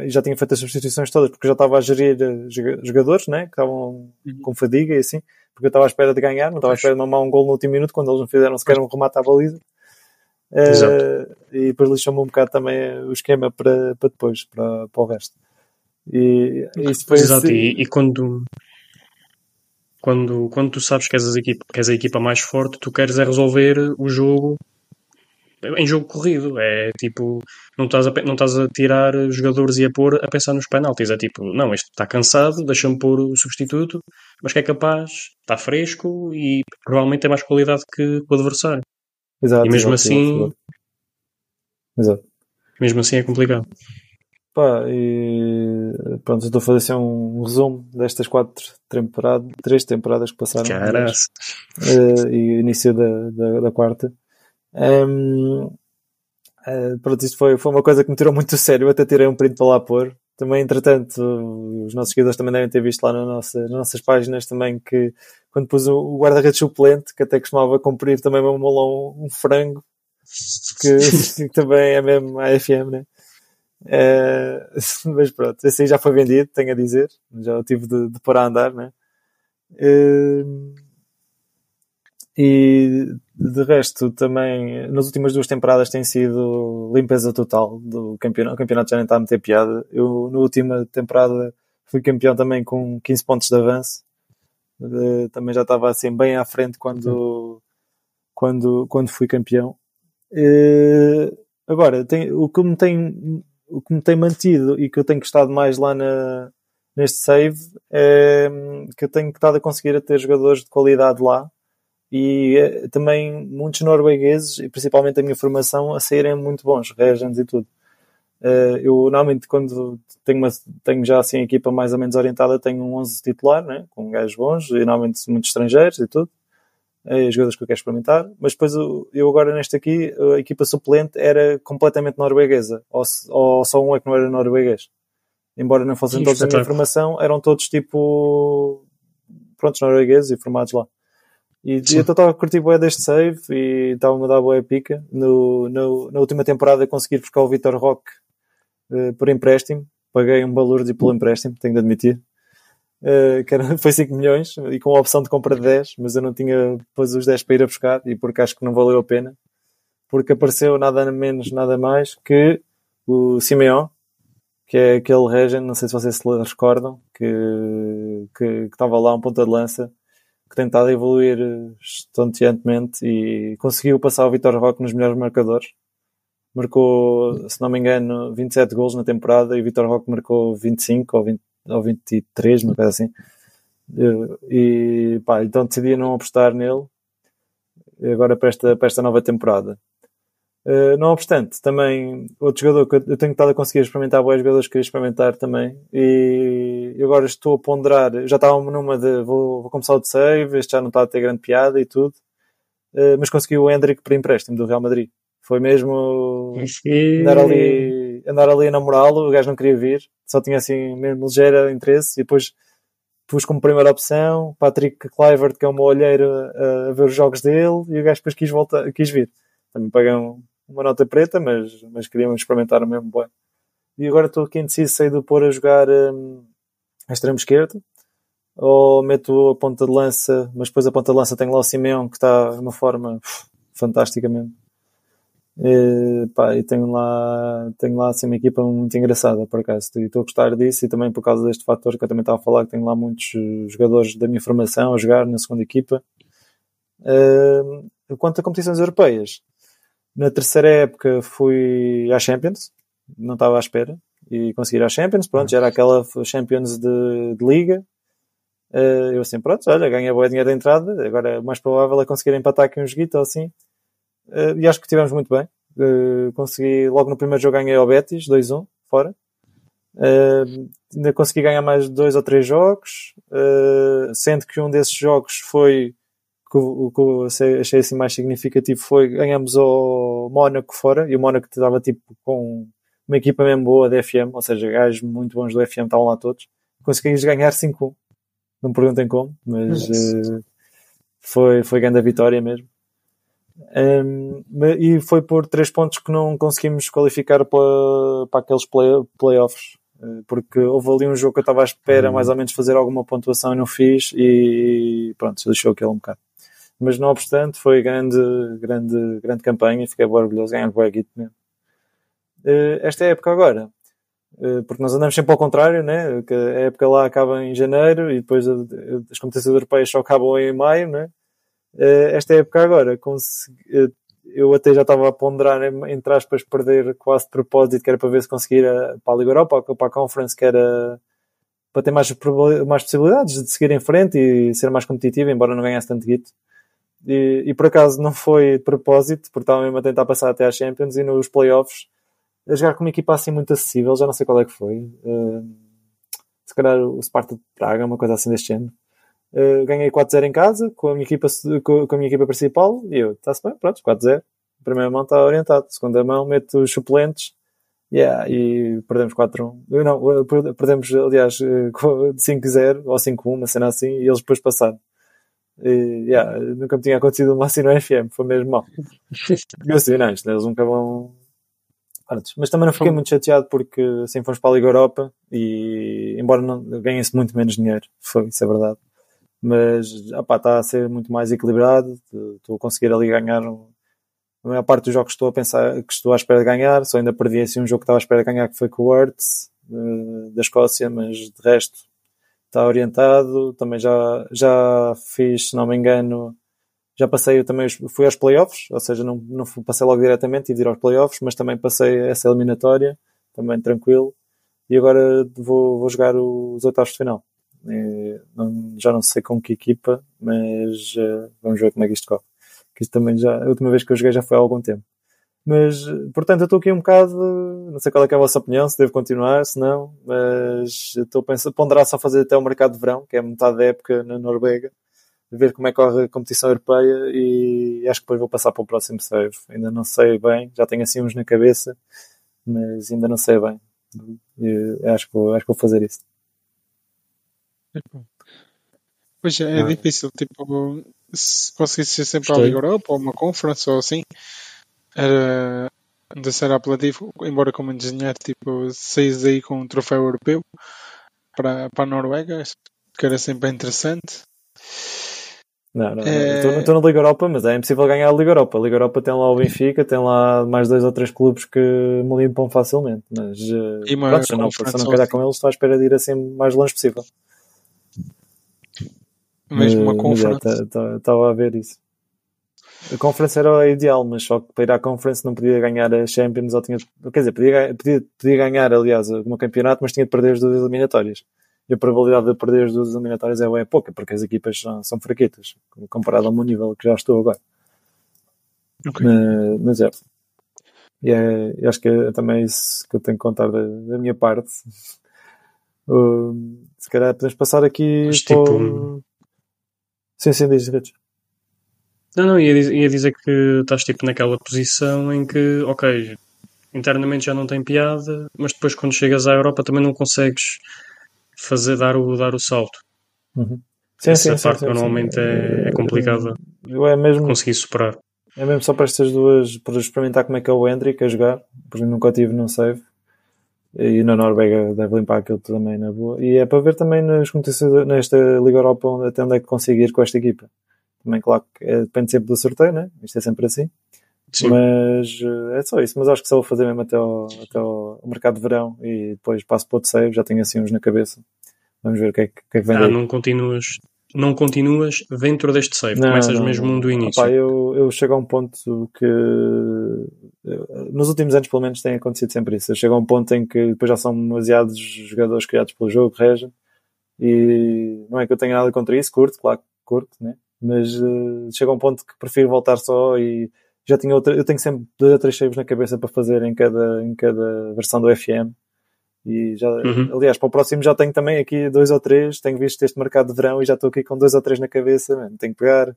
é? já tinha feito as substituições todas, porque já estava a gerir eh, joga- jogadores né? que estavam Uhum. com fadiga e assim, porque eu estava à espera de ganhar, não estava à espera de mamar um gol no último minuto quando eles não fizeram sequer um remate à baliza. Eh, Exato. e depois lixou-me um bocado também o esquema para, para depois, para, para o resto. E isso foi Exato, assim- e, e quando, quando, quando tu sabes que és, a equipa, que és a equipa mais forte, tu queres é resolver o jogo em jogo corrido. É tipo, não estás a, não estás a tirar jogadores e a pôr a pensar nos penaltis. É tipo, não, este está cansado, deixa-me pôr o substituto, mas que é capaz, está fresco e provavelmente tem mais qualidade que o adversário. Exato, E mesmo exato, assim- exato, exato. Mesmo assim é complicado. Pá, e pronto, estou a fazer assim um resumo destas quatro temporadas, três temporadas que passaram. Caraças. eh, e início da, da, da quarta. Ehm, eh, pronto, isto foi, foi uma coisa que me tirou muito a sério. Eu até tirei um print para lá pôr. Também, entretanto, os nossos seguidores também devem ter visto lá na nossa, nas nossas páginas também que quando pus o, guarda-redes suplente, que até costumava cumprir também me molou um, um frango, <laughs> que, também é mesmo a FM, né? Eh, <laughs> mas pronto, esse aí já foi vendido, tenho a dizer. Já o tive de, de pôr a andar, né? E de resto também nas últimas duas temporadas tem sido limpeza total do campeonato. O campeonato já nem está a meter piada. Eu na última temporada fui campeão também com 15 pontos de avanço. Também já estava assim bem à frente quando, quando, quando fui campeão. Agora, tem, o, que me tem, o que me tem mantido e que eu tenho gostado mais lá na, neste save é que eu tenho estado a conseguir a ter jogadores de qualidade lá e eh, também muitos noruegueses, e principalmente a minha formação, a saírem muito bons, Regents e tudo. Eh, eu normalmente quando tenho, uma, tenho já assim a equipa mais ou menos orientada, tenho um 11 titular, né? com gajos bons, e normalmente muitos estrangeiros e tudo, eh, jogadores que eu quero experimentar, mas depois eu, agora neste aqui, a equipa suplente era completamente norueguesa, ou, ou só um é que não era norueguês. Embora não fossem todos a minha formação, eram todos tipo, prontos, noruegueses e formados lá. E, e eu estava a curtir bué deste save e estava-me a dar boa pica. No, no, na última temporada consegui buscar o Vitor Roque eh, por empréstimo. Paguei um valor de pelo empréstimo, tenho de admitir. Eh, que era, <laughs> foi 5 milhões e com a opção de compra de 10, mas eu não tinha depois os 10 para ir a buscar e porque acho que não valeu a pena. Porque apareceu nada menos, nada mais que o Simeão, que é aquele Regen, não sei se vocês se recordam, que, que, que estava lá um ponta de lança, que tem estado a evoluir eh, estonteantemente e conseguiu passar o Vitor Roque nos melhores marcadores. Marcou, se não me engano, 27 gols na temporada e o Vitor Roque marcou 25 ou, 20, ou 23, uma coisa assim. Eh, E pá, então decidi não apostar nele agora para esta, para esta nova temporada. Uh, não obstante, também outro jogador que eu tenho estado a conseguir experimentar, bons jogadores que queria experimentar também, e agora estou a ponderar. Já estava numa de vou, vou começar o de save, este já não está a ter grande piada e tudo, uh, mas consegui o Hendrick por empréstimo do Real Madrid. Foi mesmo andar ali, andar ali a namorá-lo, o gajo não queria vir, só tinha assim mesmo ligeiro interesse, e depois pus como primeira opção Patrick Kluivert, que é uma olheira a, a ver os jogos dele, e o gajo depois quis, voltar, quis vir. Também paguei um, uma nota preta, mas, mas queríamos experimentar o mesmo bem. E agora estou aqui indeciso sei de pôr a jogar um, a extremo esquerdo, ou meto a ponta de lança, mas depois a ponta de lança tem lá o Simeão, que está de uma forma fantástica mesmo. E, pá, e tenho lá, tenho lá assim uma equipa muito engraçada, por acaso. E estou a gostar disso e também por causa deste fator que eu também estava a falar, que tenho lá muitos eh, jogadores da minha formação a jogar na segunda equipa. Uh, quanto a competições europeias, na terceira época fui à Champions, não estava à espera, e consegui ir à Champions, pronto, já era aquela Champions de, de Liga. Uh, eu assim, pronto, olha, ganhei boa dinheiro de entrada, agora o mais provável é conseguir empatar aqui um joguito ou assim. Uh, e acho que tivemos muito bem. Uh, consegui, logo no primeiro jogo ganhei ao Betis, 2-1, fora. ainda consegui ganhar mais dois ou três jogos, sendo que um desses jogos foi, o que eu achei, assim mais significativo foi, ganhamos ao Mónaco fora, e o Mónaco estava tipo com uma equipa mesmo boa da FM, ou seja, gajos muito bons do FM estavam lá todos. Conseguimos ganhar 5-1 não me perguntem como, mas uh, foi, foi grande a vitória mesmo. Um, e foi por três pontos que não conseguimos qualificar para, para aqueles play, playoffs, eh, porque houve ali um jogo que eu estava à espera mais ou menos fazer alguma pontuação e não fiz, e pronto, deixou aquele um bocado. Mas não obstante, foi grande, grande, grande campanha e fiquei orgulhoso de ganhar o mesmo. Uh, esta época agora, eh, porque nós andamos sempre ao contrário, né? A época lá acaba em janeiro e depois as competições europeias só acabam em maio, né? Eh, esta época agora, eh, eu até já estava a ponderar, entre aspas, perder quase de propósito, que era para ver se conseguia para a Liga Europa, para a Conference, que era para ter mais, mais possibilidades de seguir em frente e ser mais competitivo, embora não ganhasse tanto guito. E, e por acaso não foi de propósito, porque estava mesmo a tentar passar até às Champions e nos playoffs a jogar com uma equipa assim muito acessível, já não sei qual é que foi. Uh, se calhar o Sparta de Praga, uma coisa assim deste género. Uh, ganhei 4-0 em casa com a minha equipa, com, a minha equipa principal e eu, está-se bem, pronto, 4-0. Primeira mão está orientado, segunda mão meto os suplentes yeah, e perdemos 4-1. Não, perdemos, aliás, 5-0 ou 5-1, uma cena assim, e eles depois passaram. E, yeah, nunca me tinha acontecido uma assim no FM, foi mesmo mal. <laughs> eu assim, não, isto, eles nunca vão mas também não fiquei muito chateado porque assim fomos para a Liga Europa e embora ganhem-se muito menos dinheiro, foi, isso é verdade. Mas opá, está a ser muito mais equilibrado, estou a conseguir ali ganhar um, a maior parte dos jogos que estou a pensar que estou à espera de ganhar, só ainda perdi assim um jogo que estava à espera de ganhar que foi com o Words eh, da Escócia, mas de resto está orientado. Também já, já fiz, se não me engano, já passei, também fui aos playoffs, ou seja, não, não passei logo diretamente e ir aos playoffs, mas também passei essa eliminatória, também tranquilo. E agora vou, vou jogar os oitavos de final. E, não, já não sei com que equipa, mas uh, vamos ver como é que isto corre. Que isto também já, a última vez que eu joguei já foi há algum tempo. Mas, portanto, eu estou aqui um bocado, não sei qual é, é a vossa opinião, se devo continuar, se não, mas estou a pensar, ponderar só fazer até o mercado de verão, que é metade da época na Noruega, ver como é que corre a competição europeia e acho que depois vou passar para o próximo save. Ainda não sei bem, já tenho assim uns na cabeça, mas ainda não sei bem. E acho, que vou, acho que vou fazer isso. Pois é, é ah. difícil, tipo, se conseguisse ser sempre Estou. a Liga Europa ou uma conference ou assim, era de ser apelativo, embora como engenheiro, tipo, saís aí com um troféu europeu para, para a Noruega, que era sempre interessante. Não, não, é... estou na Liga Europa, mas é impossível ganhar a Liga Europa. A Liga Europa tem lá o Benfica, tem lá mais dois ou três clubes que me limpam facilmente. Mas eh, e pronto, se não, se não calhar com eles, estou à espera de ir assim mais longe possível. Mesmo uma conferência. Estava a ver isso. A conferência era ideal, mas só que para ir à conferência não podia ganhar a Champions ou tinha. Quer dizer, podia, podia, podia ganhar, aliás, o campeonato, mas tinha de perder as duas eliminatórias e a probabilidade de perder as duas eliminatórias é, é pouca, porque as equipas são, são fraquetas, comparado ao meu nível que já estou agora. Okay. Mas, mas é. E é, acho que é também isso que eu tenho que contar da, da minha parte. <laughs> Uh, se calhar podemos passar aqui mas, para... tipo... Sim, sim, diz, Rich. Não, não, ia, ia dizer que estás tipo naquela posição em que, ok, internamente já não tem piada, mas depois quando chegas à Europa também não consegues fazer dar o, dar o salto. Uhum. Sim, Essa sim, parte sim, normalmente é, é complicada é mesmo, conseguir superar. É mesmo só para estas duas, para experimentar como é que é o Hendrick a jogar, porque nunca tive num save. E na Noruega deve limpar aquilo também na boa. E é para ver também nas competições, nesta Liga Europa até onde é que conseguir com esta equipa. Também, claro, é, depende sempre do sorteio, né? Isto é sempre assim. Sim. Mas eh, é só isso. Mas acho que só vou fazer mesmo até ao, até ao mercado de verão e depois passo para outro save. Já tenho assim uns na cabeça. Vamos ver o que é que, que, é que vem ah, não continuas, não continuas dentro deste save. Não, Começas não, mesmo não. do início. Opa, eu, eu chego a um ponto que nos últimos anos pelo menos tem acontecido sempre isso. Eu chego a um ponto em que depois já são demasiados jogadores criados pelo jogo, rege E não é que eu tenha nada contra isso, curto, claro curto, né? Mas uh, chega a um ponto que prefiro voltar só e já tinha outra, eu tenho sempre dois ou três saves na cabeça para fazer em cada, em cada versão do FM. E já, uhum. aliás, para o próximo já tenho também aqui dois ou três, tenho visto este mercado de verão e já estou aqui com dois ou três na cabeça, mano. tenho que pegar.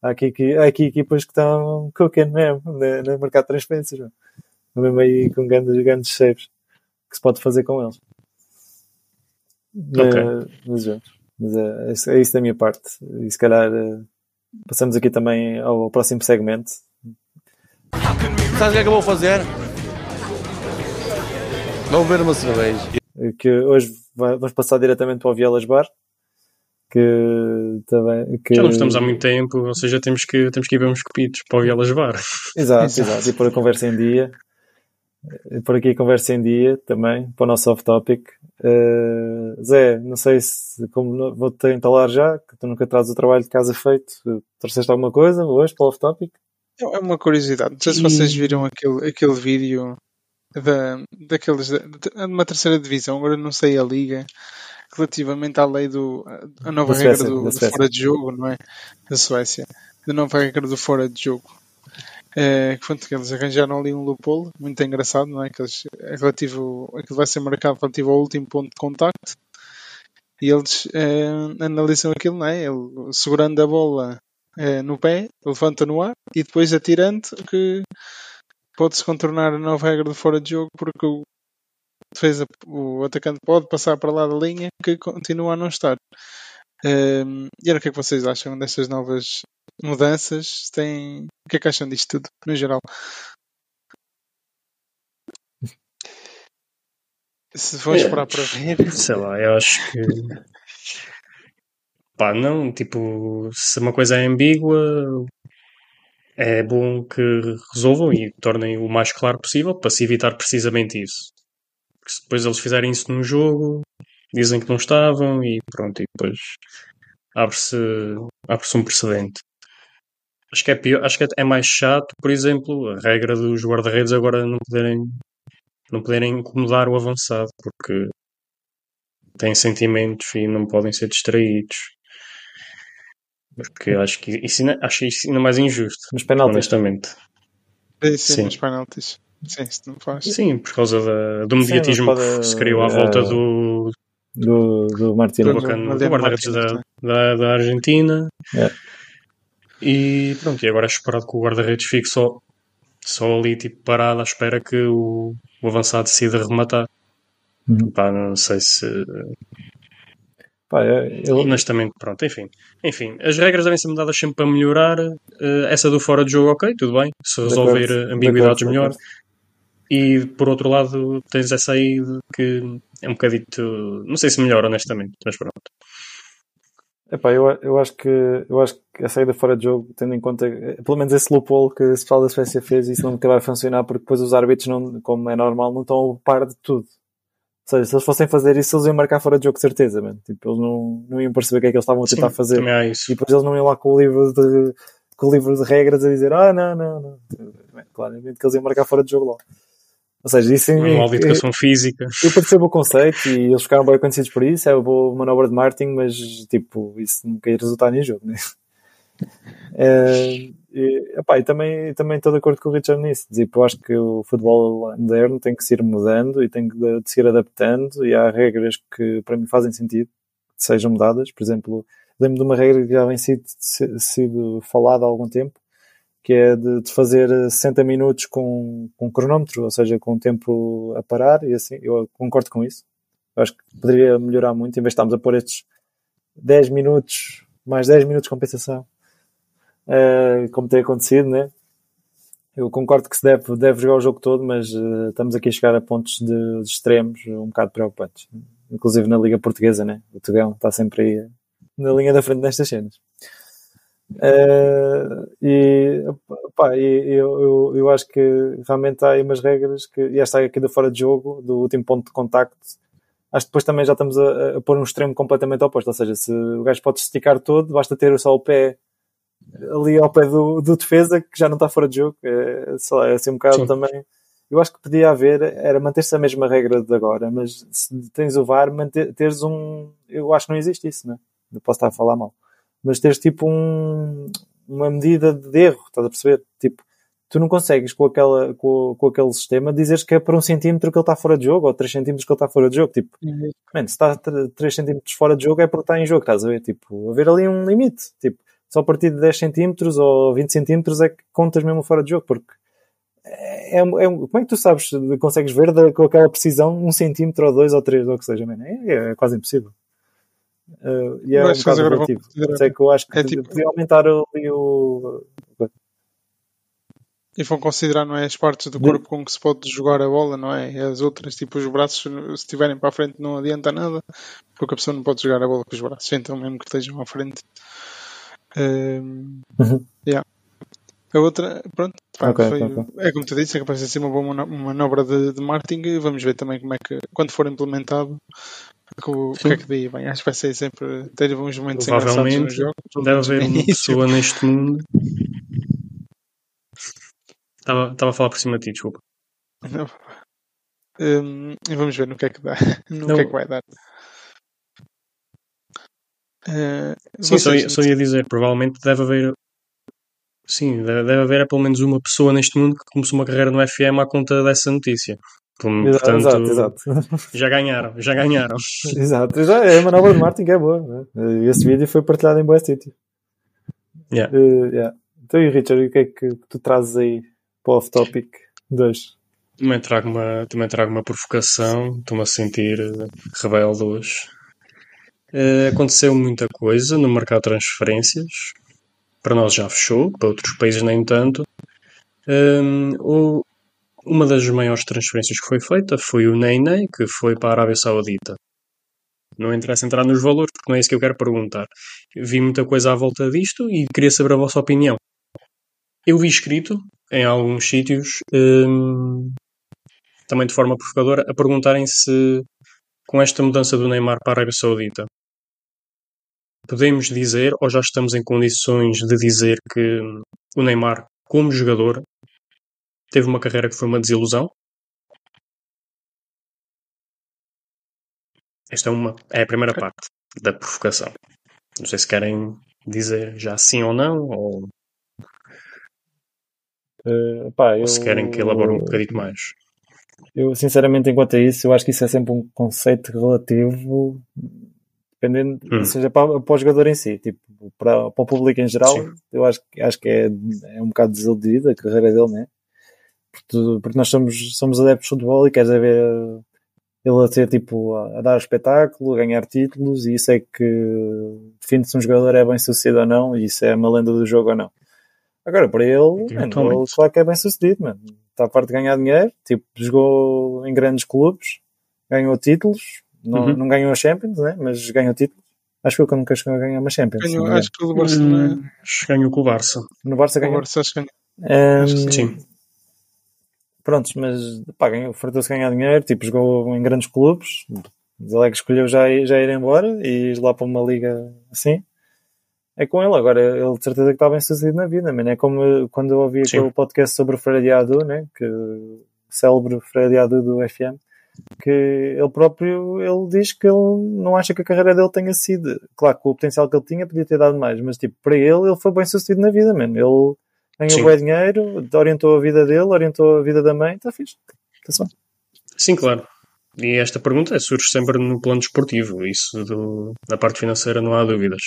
Há aqui, aqui, há aqui equipas que estão cooking mesmo, no, no mercado de transferências, mano. mesmo aí com grandes, grandes saves que se pode fazer com eles. Okay. Mas, mas, mas é, é, isso da minha parte. E se calhar eh, passamos aqui também ao próximo segmento. Sabes o que é que eu vou fazer? Vou beber uma cerveja. Que hoje vamos passar diretamente para o Vielas Bar. Que também. Que... Já não estamos há muito tempo, ou seja, temos que, temos que ir ver uns copitos para o Vielas Bar. Exato, exato, <laughs> exato. E pôr a conversa em dia. Por aqui a conversa em dia também, para o nosso off-topic. Uh, Zé, não sei se como vou-te entalar já, que tu nunca trazes o trabalho de casa feito. Trouxeste alguma coisa hoje para o off-topic? É, é uma curiosidade. Não sei se vocês viram aquele, aquele vídeo da, daqueles, de uma terceira divisão, agora não sei a liga, relativamente à lei do. a nova da regra Suécia, do, do fora de jogo, não é? Da Suécia. Da nova regra do fora de jogo. É, que eles arranjaram ali um loophole muito engraçado, não é? Que eles, é relativo, aquilo vai ser marcado relativo ao último ponto de contacto e eles é, analisam aquilo, não é? Ele segurando a bola é, no pé, levanta no ar e depois atirando que pode-se contornar a nova regra de fora de jogo porque o defesa, o atacante pode passar para lá da linha que continua a não estar. Um, e era o que é que vocês acham destas novas mudanças? Tem... O que é que acham disto tudo, no geral? Se for esperar para ver. <laughs> Sei lá, eu acho que. Pá, não, tipo, se uma coisa é ambígua, é bom que resolvam e tornem o mais claro possível para se evitar precisamente isso. Porque se depois eles fizerem isso num jogo, dizem que não estavam e pronto, e depois abre-se abre um precedente. Acho que, é pior, acho que é mais chato, por exemplo, a regra dos guarda-redes agora não poderem, não poderem incomodar o avançado, porque têm sentimentos e não podem ser distraídos. Porque acho que isso ainda, acho isso ainda mais injusto. Nos penaltis. Honestamente. Sim, sim, nos penaltis. Sim, isso não faz. Sim, por causa da, do mediatismo pode, que se criou à volta do. Do, do Martino. Do, do, do guarda-redes da, da, da, Argentina. É. E pronto, e agora é esperado que o guarda-redes fique só, só ali, tipo, parado à espera que o, o avançado decida rematar. Uhum. Pá, não sei se Pá, eu... Honestamente, pronto, enfim. Enfim, as regras devem ser mudadas sempre para melhorar. Uh, essa do fora de jogo, ok, tudo bem. Se resolver ambiguidades, melhor. E por outro lado, tens essa aí que é um bocadito. Não sei se melhor, honestamente, mas pronto. Epá, eu, eu, acho que, eu acho que a saída fora de jogo, tendo em conta, pelo menos esse loophole que esse pessoal da Suécia fez, isso não vai funcionar porque depois os árbitros, não, como é normal, não estão a par de tudo seja, se eles fossem fazer isso, eles iam marcar fora de jogo, certeza, mano. Tipo, eles não, não iam perceber o que é que eles estavam a tentar Sim, fazer. E depois eles não iam lá com o livro de, com o livro de regras a dizer, ah, não, não, não. Claramente que eles iam marcar fora de jogo lá. Ou seja, isso é uma educação física. Eu percebo o conceito e eles ficaram bem conhecidos por isso, é uma boa manobra de marketing, mas tipo, isso nunca ia resultar em jogo, né? É, <laughs> e, epá, e também, também estou de acordo com o Richard nisso. Tipo, eu acho que o futebol moderno tem que se ir mudando e tem que de, de se ir adaptando e há regras que para mim fazem sentido que sejam mudadas. Por exemplo, lembro de uma regra que já vem sido, sido falada há algum tempo, que é de, de fazer 60 minutos com, com cronómetro, ou seja, com o tempo a parar e assim, eu concordo com isso. Eu acho que poderia melhorar muito, em vez de estarmos a pôr estes 10 minutos, mais 10 minutos de compensação uh, como tem acontecido, né? Eu concordo que se deve, deve jogar o jogo todo, mas uh, estamos aqui a chegar a pontos de, de, extremos um bocado preocupantes. Inclusive na Liga Portuguesa, né? O Tugão está sempre aí na linha da frente nestas cenas. Uh, e, pá, e eu, eu, eu, acho que realmente há aí umas regras que, e esta aqui do fora de jogo, do último ponto de contacto, acho que depois também já estamos a, a pôr um extremo completamente oposto, ou seja, se o gajo pode esticar todo, basta ter só o pé ali ao pé do, do defesa que já não está fora de jogo. É, sei lá, é assim um bocado Sim. também. eu acho que podia haver, era manter-se a mesma regra de agora, mas se tens o VAR, manter, teres um. Eu acho que não existe isso, né? Eu posso estar a falar mal. Mas teres tipo um, uma medida de erro, estás a perceber? Tipo, tu não consegues com, aquela, com, com aquele sistema dizeres que é por um centímetro que ele está fora de jogo ou 3 centímetros que ele está fora de jogo. Tipo, Uhum. man, se está 3 centímetros fora de jogo é porque está em jogo, estás a ver? Tipo, haver ali um limite. Tipo, só a partir de 10 centímetros ou 20 centímetros é que contas mesmo fora de jogo, porque é, é, é- como é que tu sabes, consegues ver da- com aquela precisão um centímetro ou dois ou três ou o que seja, man? É, é quase impossível. Uh, e é um Mas bocado relativo. Por isso é que eu acho que É tipo- podia aumentar ali o. E vão considerar, não é, as partes do corpo com que se pode jogar a bola, não é? As outras, tipo os braços, se estiverem para a frente não adianta nada, porque a pessoa não pode jogar a bola com os braços, então mesmo que estejam à frente. Ehm, Uhum. yeah. A outra, pronto, pá, Ok, foi- ok. é como tu disse, é que parece ser uma boa mano- manobra de, de marketing e vamos ver também como é que, quando for implementado, que o, que é que daí vem. Acho que vai ser sempre ter uns momentos Provavelmente no jogo. Deve haver uma pessoa neste mundo. Estava, estava a falar por cima de ti, desculpa. E vamos ver no que é que dá. <laughs> No Não. que é que vai dar. Eh, Sim, só, ia- só ia dizer, provavelmente deve haver. Sim, deve, deve haver pelo menos uma pessoa neste mundo que começou uma carreira no FM à conta dessa notícia. Portanto, exato, exato. já ganharam, já ganharam. <laughs> Exato, já é uma nova de marketing, é boa. né? Esse vídeo foi partilhado em boa sítio. Yeah. Uh, yeah. Então, e Richard, o que é que tu trazes aí para o off-topic 2? Também trago uma, também trago uma provocação, estou-me a sentir eh, rebelde hoje. Eh, aconteceu muita coisa no mercado de transferências. Para nós já fechou, para outros países nem tanto. Hum, o- uma das maiores transferências que foi feita foi o Ney que foi para a Arábia Saudita. Não interessa entrar nos valores, porque não é isso que eu quero perguntar. Vi muita coisa à volta disto e queria saber a vossa opinião. Eu vi escrito em alguns sítios, hum, também de forma provocadora, a perguntarem se com esta mudança do Neymar para a Arábia Saudita podemos dizer, ou já estamos em condições de dizer que o Neymar, como jogador, teve uma carreira que foi uma desilusão? Esta é, uma, é a primeira parte da provocação. Não sei se querem dizer já sim ou não, ou, Uh, pá, ou eu, se querem que elabore um bocadinho mais. Eu, sinceramente, enquanto a isso, eu acho que isso é sempre um conceito relativo, dependendo, Hum. seja para, para o jogador em si, tipo, para, para o público em geral, Sim. eu acho, que- acho que é, é um bocado desiludido a carreira dele, né? Porque, porque nós somos, somos adeptos de futebol e queres é ver ele a ser tipo a, a dar espetáculo, a ganhar títulos, e isso é que define se um jogador é bem sucedido ou não, e isso é uma lenda do jogo ou não. Agora, para ele, mano, Totalmente. ele claro que é bem sucedido, mano. Está a parte de ganhar dinheiro, tipo, jogou em grandes clubes, ganhou títulos, não, Uhum. não ganhou a Champions, né? Mas ganhou títulos. Acho que eu nunca chegou a ganhar uma Champions. É? acho que o Barcelona. Hum, ganhou com o Barça. No Barça o ganhou. Barça acho que ganhou. Que Sim. Prontos, mas pá, fartou-se ganhar dinheiro, tipo, jogou em grandes clubes. Ele é que escolheu já ir, já ir embora e ir lá para uma liga assim. É com ele, agora ele de certeza que está bem sucedido na vida, mano. É como quando eu ouvi Sim. aquele podcast sobre o Freire Adu, né? Que, o célebre Freire Adu do FM, que ele próprio ele diz que ele não acha que a carreira dele tenha sido. Claro, com o potencial que ele tinha, podia ter dado mais, mas tipo, para ele, ele foi bem sucedido na vida, mano. Ele. Ganhou bem dinheiro, orientou a vida dele, orientou a vida da mãe, está fixe. Está só. Sim, claro. E esta pergunta surge sempre no plano desportivo. Isso do, da parte financeira não há dúvidas.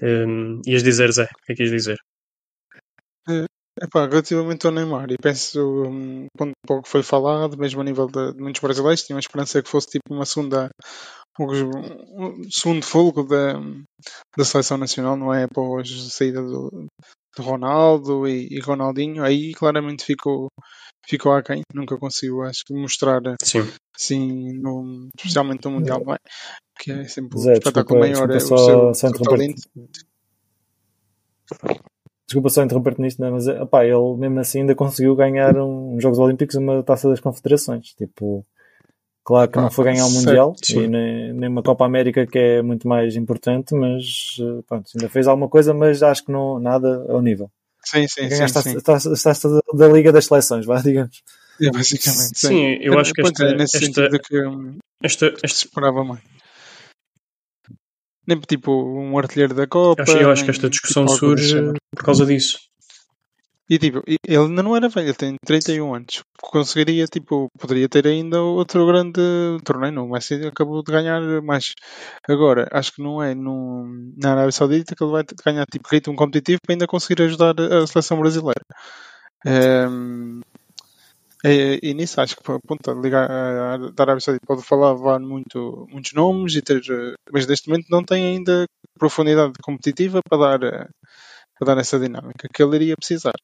Hum, ias dizer, Zé? O que é que ias dizer? Epá, relativamente ao Neymar, e penso um, ponto para o que foi falado, mesmo a nível de, de muitos brasileiros, tinham a esperança que fosse tipo uma segunda, um, um segundo fogo da, da seleção nacional, não é? Após a saída do, do Ronaldo e, e Ronaldinho, aí claramente ficou, ficou aquém, nunca conseguiu, acho que, mostrar Sim. assim, no, especialmente no Mundial, não é? Que é sempre o Zé, espetáculo desculpa- maior, é desculpa o só- seu, só seu. Desculpa só interromper-te nisto, né? mas opá, ele mesmo assim ainda conseguiu ganhar um, uns Jogos Olímpicos e uma taça das Confederações. Tipo, claro que não Ah, foi ganhar certo, Mundial sim. e nem, nem uma Copa América que é muito mais importante, mas eh, pronto, ainda fez alguma coisa, mas acho que não nada ao nível. Sim, sim, sim, Ganhaste sim. da Liga das Seleções, vá, <laughs> digamos. É, basicamente. Sim, eu acho que esta, é, nesse esta, sentido que hum, esta, se esta, esperava mais. Nem tipo um artilheiro da Copa. eu acho, eu acho que esta discussão tipo, surge por causa disso. E tipo, ele ainda não era velho, ele tem 31 anos. Conseguiria, tipo, poderia ter ainda outro grande torneio. Não, Messi acabou de ganhar mais. Agora, acho que não é no, na Arábia Saudita que ele vai ganhar tipo ritmo competitivo para ainda conseguir ajudar a seleção brasileira. Ehm, e, e nisso acho que ponto, a Liga a- da Arábia Saudita pode falar muito, muitos nomes, e ter, eh, mas neste momento não tem ainda profundidade competitiva para dar, eh, para dar essa dinâmica que ele iria precisar.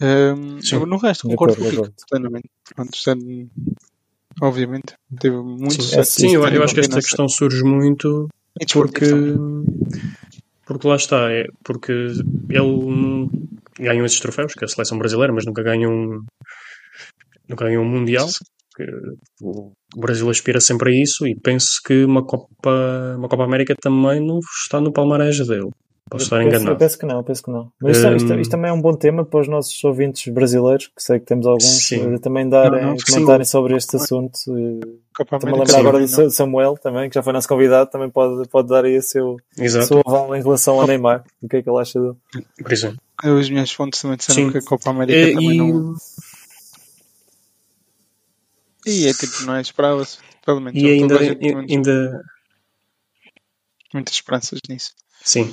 Sim. no resto, concordo contigo acordo. plenamente. Pronto, é- obviamente, teve muito Sim, sucesso. sim, eu, é eu acho que esta questão surge muito porque, porque lá está, é, porque ele ganhou esses troféus, que é a seleção brasileira, mas nunca ganhou um, nunca ganhou um Mundial. O o Brasil aspira sempre a isso e penso que uma Copa, uma Copa América também não está no palmarés dele. Posso estar Eu penso, eu enganado. penso que não, eu penso que não. Mas isto, isto- Hum. isto também é um bom tema para os nossos ouvintes brasileiros, que sei que temos alguns, Sim. eh, também darem, Não, não, sim. comentarem sobre este assunto. eh, Estou-me a América lembrar agora do Samuel também, que já foi nosso convidado, também pode, pode dar aí o seu, Exato, seu aval em relação ao Neymar. O que é que ele acha dele? por exemplo. As minhas fontes também disseram Sim. que a Copa América E, também e- não. E é tipo, não é? Esperava-se. Pelo menos. e ainda, a ainda, muitas esperanças nisso. sim.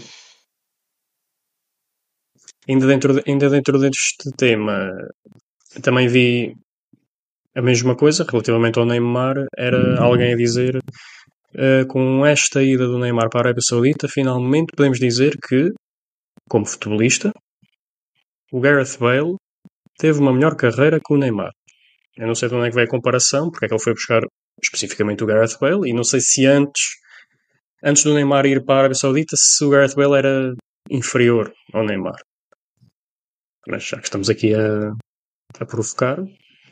Ainda dentro, de- ainda dentro deste tema, também vi a mesma coisa relativamente ao Neymar. Era alguém a dizer eh, com esta ida do Neymar para a Arábia Saudita, finalmente podemos dizer que, como futebolista, o Gareth Bale teve uma melhor carreira que o Neymar. Eu não sei de onde é que vai a comparação, porque é que ele foi buscar especificamente o Gareth Bale, e não sei se antes, antes do Neymar ir para a Arábia Saudita, se o Gareth Bale era inferior ao Neymar. Mas já que estamos aqui a, a provocar,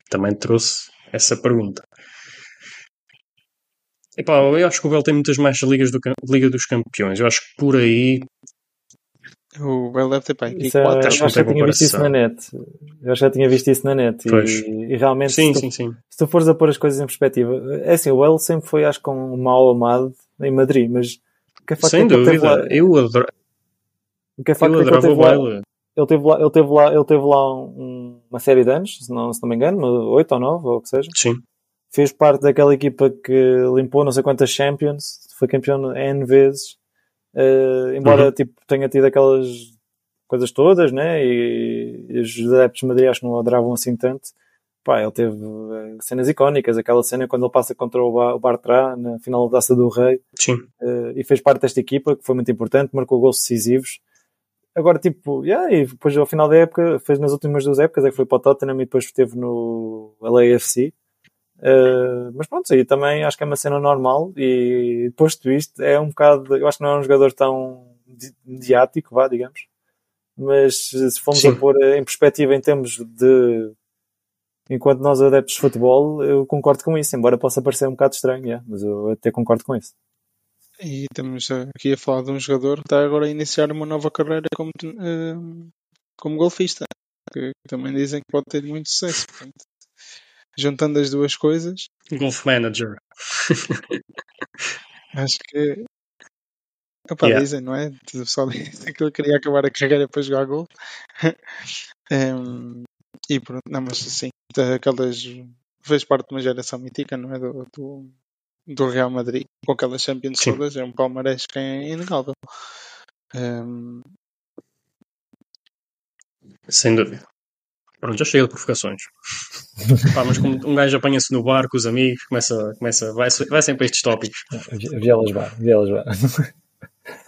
também trouxe essa pergunta. Epá, eu acho que o Bale tem muitas mais ligas do que Liga dos Campeões. Eu acho que por aí O Bell deve ter pai. Isso é, eu acho que já tinha visto isso na net. Eu acho que já tinha visto isso na net. E, e realmente, sim, se, tu, sim, sim. se tu fores a pôr as coisas em perspectiva, é assim, o El sempre foi, acho que, um mal amado em Madrid, mas o que é facto Sem é dúvida. Eu, adoro, o que é eu facto é que ele adorava o Bale. Ele teve lá, ele teve lá, ele teve lá um- uma série de anos, se não, se não me engano, oito ou nove, ou o que seja. Sim, Fez parte daquela equipa que limpou não sei quantas Champions, foi campeão N vezes, eh, embora Uhum. tipo, tenha tido aquelas coisas todas, né? E, e os adeptos de Madrid acho que não adoravam assim tanto. Pá, ele teve eh, cenas icónicas, aquela cena quando ele passa contra o, Ba- o Bartra na final da Taça do Rei sim. eh, e fez parte desta equipa que foi muito importante, marcou gols decisivos. Agora, tipo, yeah, e depois ao final da época, fez nas últimas duas épocas, é que foi para o Tottenham e depois esteve no LAFC. Uh, mas pronto, aí também acho que é uma cena normal e posto isto, é um bocado, eu acho que não é um jogador tão di- mediático, vá, digamos. Mas se formos Sim. a pôr em perspectiva em termos de enquanto nós adeptos de futebol, eu concordo com isso, embora possa parecer um bocado estranho, yeah, mas eu até concordo com isso. E estamos aqui a falar de um jogador que está agora a iniciar uma nova carreira como, eh, como golfista. Que também dizem que pode ter muito sucesso. Portanto, juntando as duas coisas, Golf Manager. <laughs> acho que. Opa, Yeah. dizem, não é? O pessoal dizem que ele queria acabar a carreira para jogar gol. <laughs> Em, e pronto, não, mas assim, aquelas. Fez parte de uma geração mítica, não é? Do, do, do Real Madrid, com aquelas Champions Sim. todas, é um palmarés que é inegável. Em, Sem dúvida. Pronto, já chega de provocações. <laughs> Pá, mas como um gajo apanha-se no bar com os amigos, começa, começa, vai, vai sempre a estes tópicos. Vielas vá, vielas vá.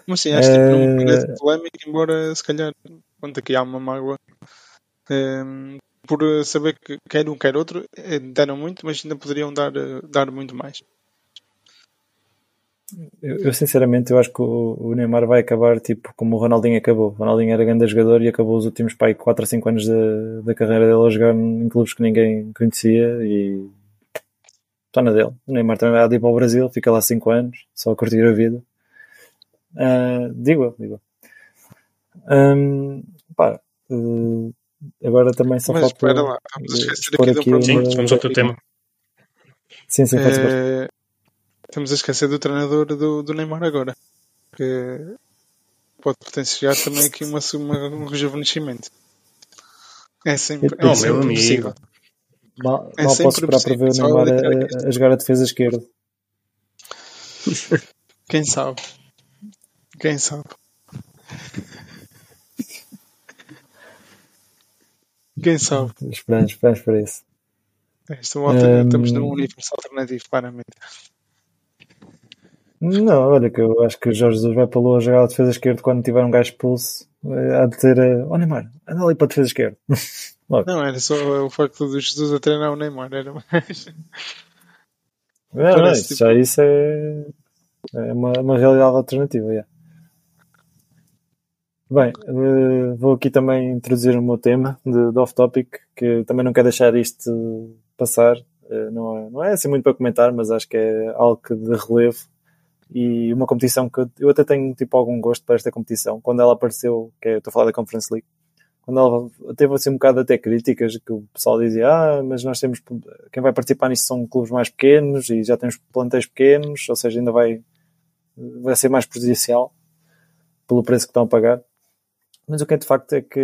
Mas sim, acho que tipo, não me Eh, parece polémico, embora se calhar, quando aqui há uma mágoa, em, por saber que quer um, quer outro, eh, deram muito, mas ainda poderiam dar, eh, dar muito mais. Eu, eu, sinceramente eu acho que o, o Neymar vai acabar tipo como o Ronaldinho acabou. O Ronaldinho era grande jogador e acabou os últimos pai, 4 ou 5 anos da, da carreira dele a jogar em clubes que ninguém conhecia e está na dele. O Neymar também vai ali para o Brasil, fica lá 5 anos, só a curtir a vida. Uh, digo, digo. Um, pá, uh, agora também só Mas falta espera lá, vamos eh, esquecer aqui aqui uma- Sim, vamos ao teu tema. Sim, sim, pode ser. Eh, estamos a esquecer do treinador do, do Neymar agora. Que pode potenciar também aqui uma, uma, um rejuvenescimento. É sempre, é meu sempre possível. Mal, é mal posso esperar para ver o Neymar a, a jogar a defesa esquerda. <laughs> Quem sabe? Quem sabe? Quem sabe? Esperamos, esperamos para isso. Esta volta Hum. estamos num universo alternativo, claramente. Não, olha que eu acho que o Jorge Jesus vai para Lua jogar a defesa esquerda quando tiver um gajo expulso. eh, Há de ter. eh, Ó Neymar, anda ali para a defesa esquerda. <laughs> Não, era só o facto do Jesus a treinar o Neymar, era mais. Não, não, isso, tipo- já isso é, é uma, uma realidade alternativa. yeah. Bem, eh, vou aqui também introduzir o meu tema de, de off-topic, que também não quero deixar isto passar. Eh, Não é, não é assim muito para comentar, mas acho que é algo que de relevo e uma competição que eu, até tenho tipo algum gosto para esta competição. Quando ela apareceu, que é, estou a falar da Conference League, quando ela teve assim um bocado até críticas, que o pessoal dizia, ah, mas nós temos, quem vai participar nisto são clubes mais pequenos e já temos plantéis pequenos, ou seja, ainda vai, vai ser mais prejudicial pelo preço que estão a pagar. Mas o que é de facto é que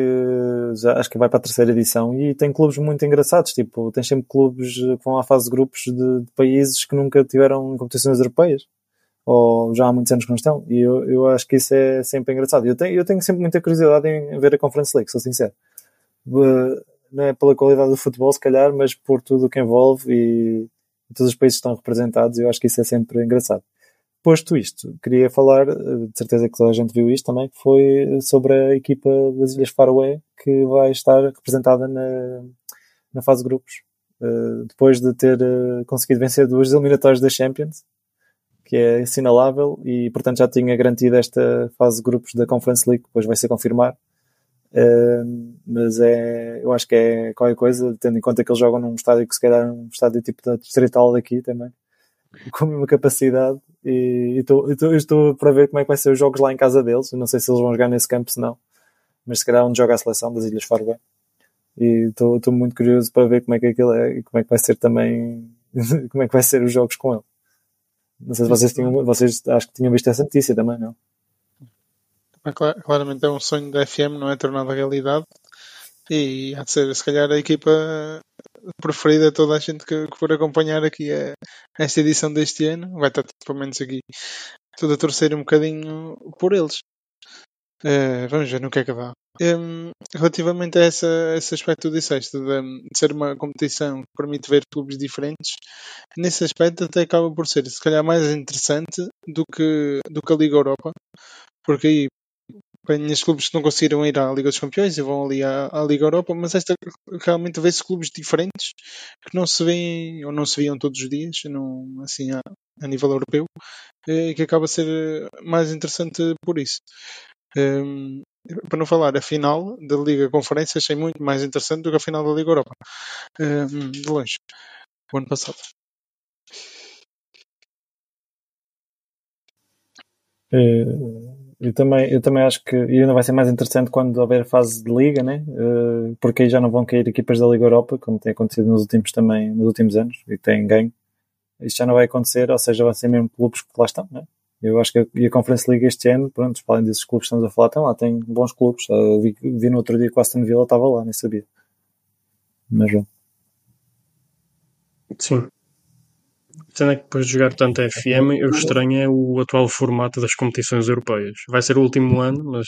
já acho que vai para a terceira edição e tem clubes muito engraçados, tipo, tem sempre clubes que vão à fase de grupos de, de países que nunca tiveram competições europeias ou já há muitos anos que não estão. E eu, eu acho que isso é sempre engraçado. Eu tenho, eu tenho sempre muita curiosidade em ver a Conference League, sou sincero. Não é pela qualidade do futebol, se calhar, mas por tudo o que envolve e, todos os países estão representados. Eu acho que isso é sempre engraçado. Posto isto, queria falar, eh, de certeza que toda a gente viu isto também, foi sobre a equipa das Ilhas Faroé que vai estar representada na, na fase de grupos. Eh, depois de ter eh, conseguido vencer duas eliminatórias da Champions, que é assinalável e, portanto, já tinha garantido esta fase de grupos da Conference League, depois vai ser confirmar. Uh, mas é, eu acho que é qualquer coisa, tendo em conta que eles jogam num estádio que se calhar é um estádio tipo da distrital daqui também, <laughs> com a mesma capacidade. E e estou- estou estou para ver como é que vai ser os jogos lá em casa deles. Não sei se eles vão jogar nesse campo, se não, mas se calhar onde joga a seleção das Ilhas Faroé. E estou muito curioso para ver como é que aquilo é e como é que vai ser também, <laughs> como é que vai ser os jogos com ele. Não sei se vocês tinham, vocês acho que tinham visto essa notícia também, não? Cla- Claramente é um sonho da FM, não é tornado realidade. E há de ser, se calhar, a equipa preferida de toda a gente que, que for acompanhar aqui a, esta edição deste ano. Vai estar, pelo menos, aqui tudo a torcer um bocadinho por eles. Eh, vamos ver no que é que dá. Em, relativamente a essa, esse aspecto que tu disseste, de, de ser uma competição que permite ver clubes diferentes, nesse aspecto até acaba por ser, se calhar, mais interessante do que, do que a Liga Europa, porque aí Apanhas clubes que não conseguiram ir à Liga dos Campeões e vão ali à, à Liga Europa, mas esta realmente vê-se clubes diferentes que não se veem ou não se viam todos os dias, não, assim a, a nível europeu, e que acaba a ser eh, mais interessante por isso. Hum, para não falar, a final da Liga Conferência achei muito mais interessante do que a final da Liga Europa. Hum, de longe. O ano passado. Eh, Eu também, eu também acho que ainda vai ser mais interessante quando houver fase de liga, né? Eh, Porque aí já não vão cair equipas da Liga Europa, como tem acontecido nos últimos também, nos últimos anos, e têm ganho. Isto já não vai acontecer, ou seja, vão ser mesmo clubes que lá estão, né? Eu acho que a, a Conference League este ano, pronto, para além desses clubes que estamos a falar, tem lá, tem bons clubes. Eh, vi, vi no outro dia que o Aston Villa estava lá, nem sabia. Mas, bom. Sim. Sendo é que depois de jogar tanto a FM, eu estranho é o atual formato das competições europeias. Vai ser o último ano, mas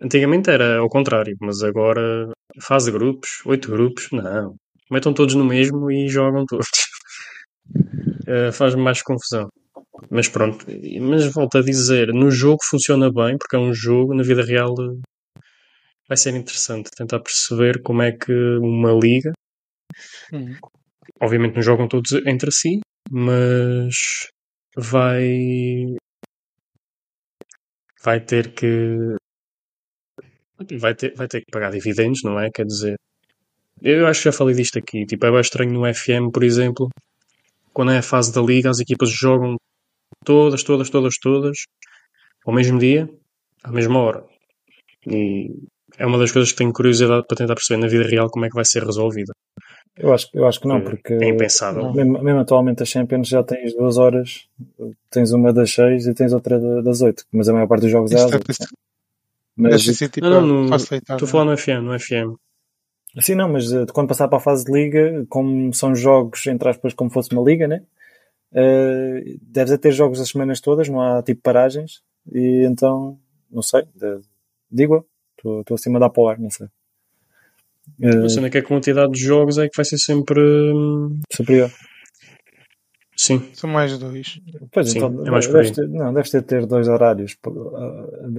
antigamente era ao contrário, mas agora fase grupos, oito grupos, não. Metam todos no mesmo e jogam todos. <laughs> Eh, Faz-me mais confusão. Mas pronto, mas volto a dizer, no jogo funciona bem, porque é um jogo, na vida real vai ser interessante tentar perceber como é que uma liga Uhum. obviamente não jogam todos entre si, mas vai vai ter que vai ter, vai ter que pagar dividendos, não é? Quer dizer, eu acho que já falei disto aqui. Tipo, é bem estranho no FM, por exemplo, quando é a fase da liga, as equipas jogam todas, todas, todas, todas ao mesmo dia, à mesma hora. E é uma das coisas que tenho curiosidade para tentar perceber na vida real como é que vai ser resolvida. Eu acho, eu acho que não, É- porque é impensável. mesmo, mesmo atualmente a Champions já tens duas horas, tens uma das seis e tens outra da- das oito, mas a maior parte dos jogos é Isto às deve oito. Mas, ser tipo Não, não. Estou a falar no FM, no FM. sim, não, mas eh, quando passar para a fase de liga, como são jogos, entre aspas, como fosse uma liga, né? Uh, deves a ter jogos as semanas todas, não há tipo paragens, e então, não sei, de- digo eu, estou acima da para o ar, não sei. Uh, A cena é que a quantidade de jogos é que vai ser sempre. hum, superior. Sim, São mais dois. Pois Sim, então, é mais deves ter, não, deves ter, ter dois horários. Para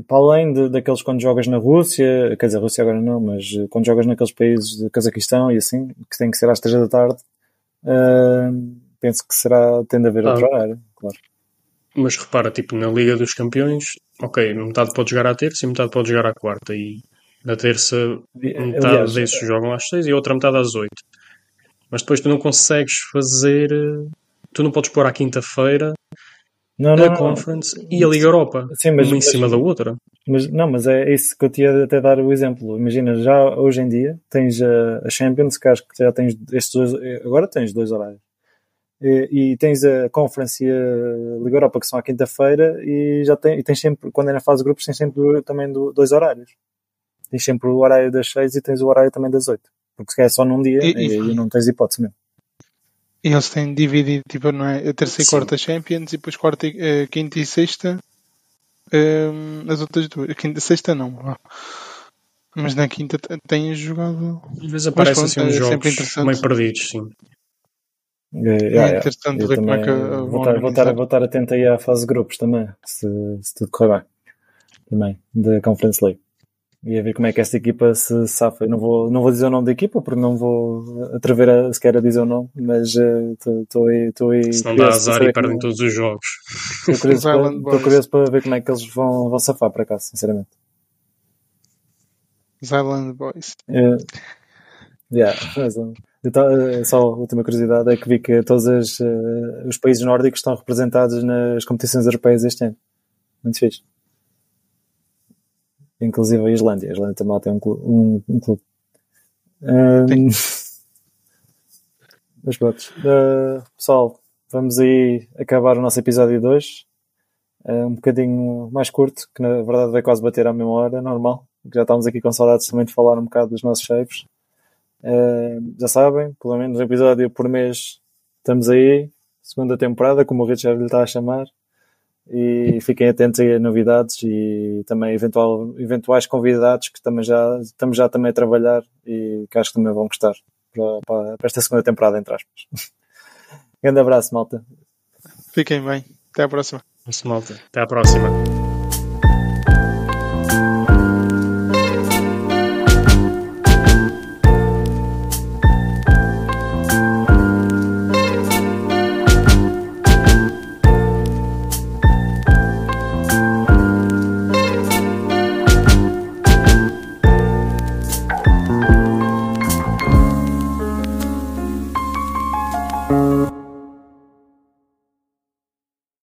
para além de, daqueles quando jogas na Rússia, quer dizer, Rússia agora não, mas eh, quando jogas naqueles países de Cazaquistão e assim, que tem que ser às três da tarde, ah, penso que será, tem de haver Ah. outro horário, claro. mas repara, tipo, na Liga dos Campeões, ok, metade pode jogar à terça e metade pode jogar à quarta. E na terça, metade Aliás, desses jogam às seis e a outra metade às oito. Mas depois tu não consegues fazer. eh, Tu não podes pôr à quinta-feira não, a não, não, Conference e a Liga Europa. Sim, mas- uma em mas- cima da outra. Mas não, mas é isso que eu tinha até dar o exemplo. Imagina, já hoje em dia tens a, a Champions, que acho que já tens estes dois, agora tens dois horários. E, tens a Conference e a Liga Europa que são à quinta-feira e já tem, e tens sempre, quando é na fase de grupos, tens sempre também do- dois horários. Tens sempre o horário das seis e tens o horário também das oito. Porque se é só num dia E- e, e- não tens hipótese mesmo. E eles têm dividido, tipo, não é? A terça e Sim. quarta Champions e depois quarta, e- eh, quinta e sexta hum, as outras duas. A Quinta, sexta não. Mas na quinta têm jogado. Às vezes aparecem assim uns é jogos meio perdidos, sim. É, É yeah, yeah. interessante Eu ver como é que uh, vou estar, vou, estar, vou estar atento aí à fase de grupos também, se, se tudo correr bem. Também, da Conference League. E a ver como é que esta equipa se safa. Eu não vou, não vou dizer o nome da equipa, porque não vou atrever a, sequer a dizer o nome, mas estou aí. Estou aí Se não dá azar e perdem como- todos os jogos. Estou curioso, Os para, curioso para ver como é que eles vão, vão safar para cá, sinceramente. Os Island Boys. É, yeah, <laughs> então, só a última curiosidade é que vi que todos as, uh, os países nórdicos estão representados nas competições europeias este ano. Muito fixe. Inclusive a Islândia. A Islândia também tem um clube. Um, um clube. Um, <laughs> mas pronto. Uh, pessoal, vamos aí acabar o nosso episódio 2. Uh, um bocadinho mais curto, que na verdade vai quase bater à mesma hora, normal. Já estamos aqui com saudades também de falar um bocado dos nossos chefes. Uh, já sabem, pelo menos um episódio por mês estamos aí, segunda temporada, como o Richard lhe está a chamar. E fiquem atentos aí a novidades e também eventual, eventuais convidados que também já, estamos já também a trabalhar e que acho que também vão gostar para, para, para esta segunda temporada, entre aspas. <laughs> Grande abraço, malta. Fiquem bem. Até à próxima. Malta, até à próxima.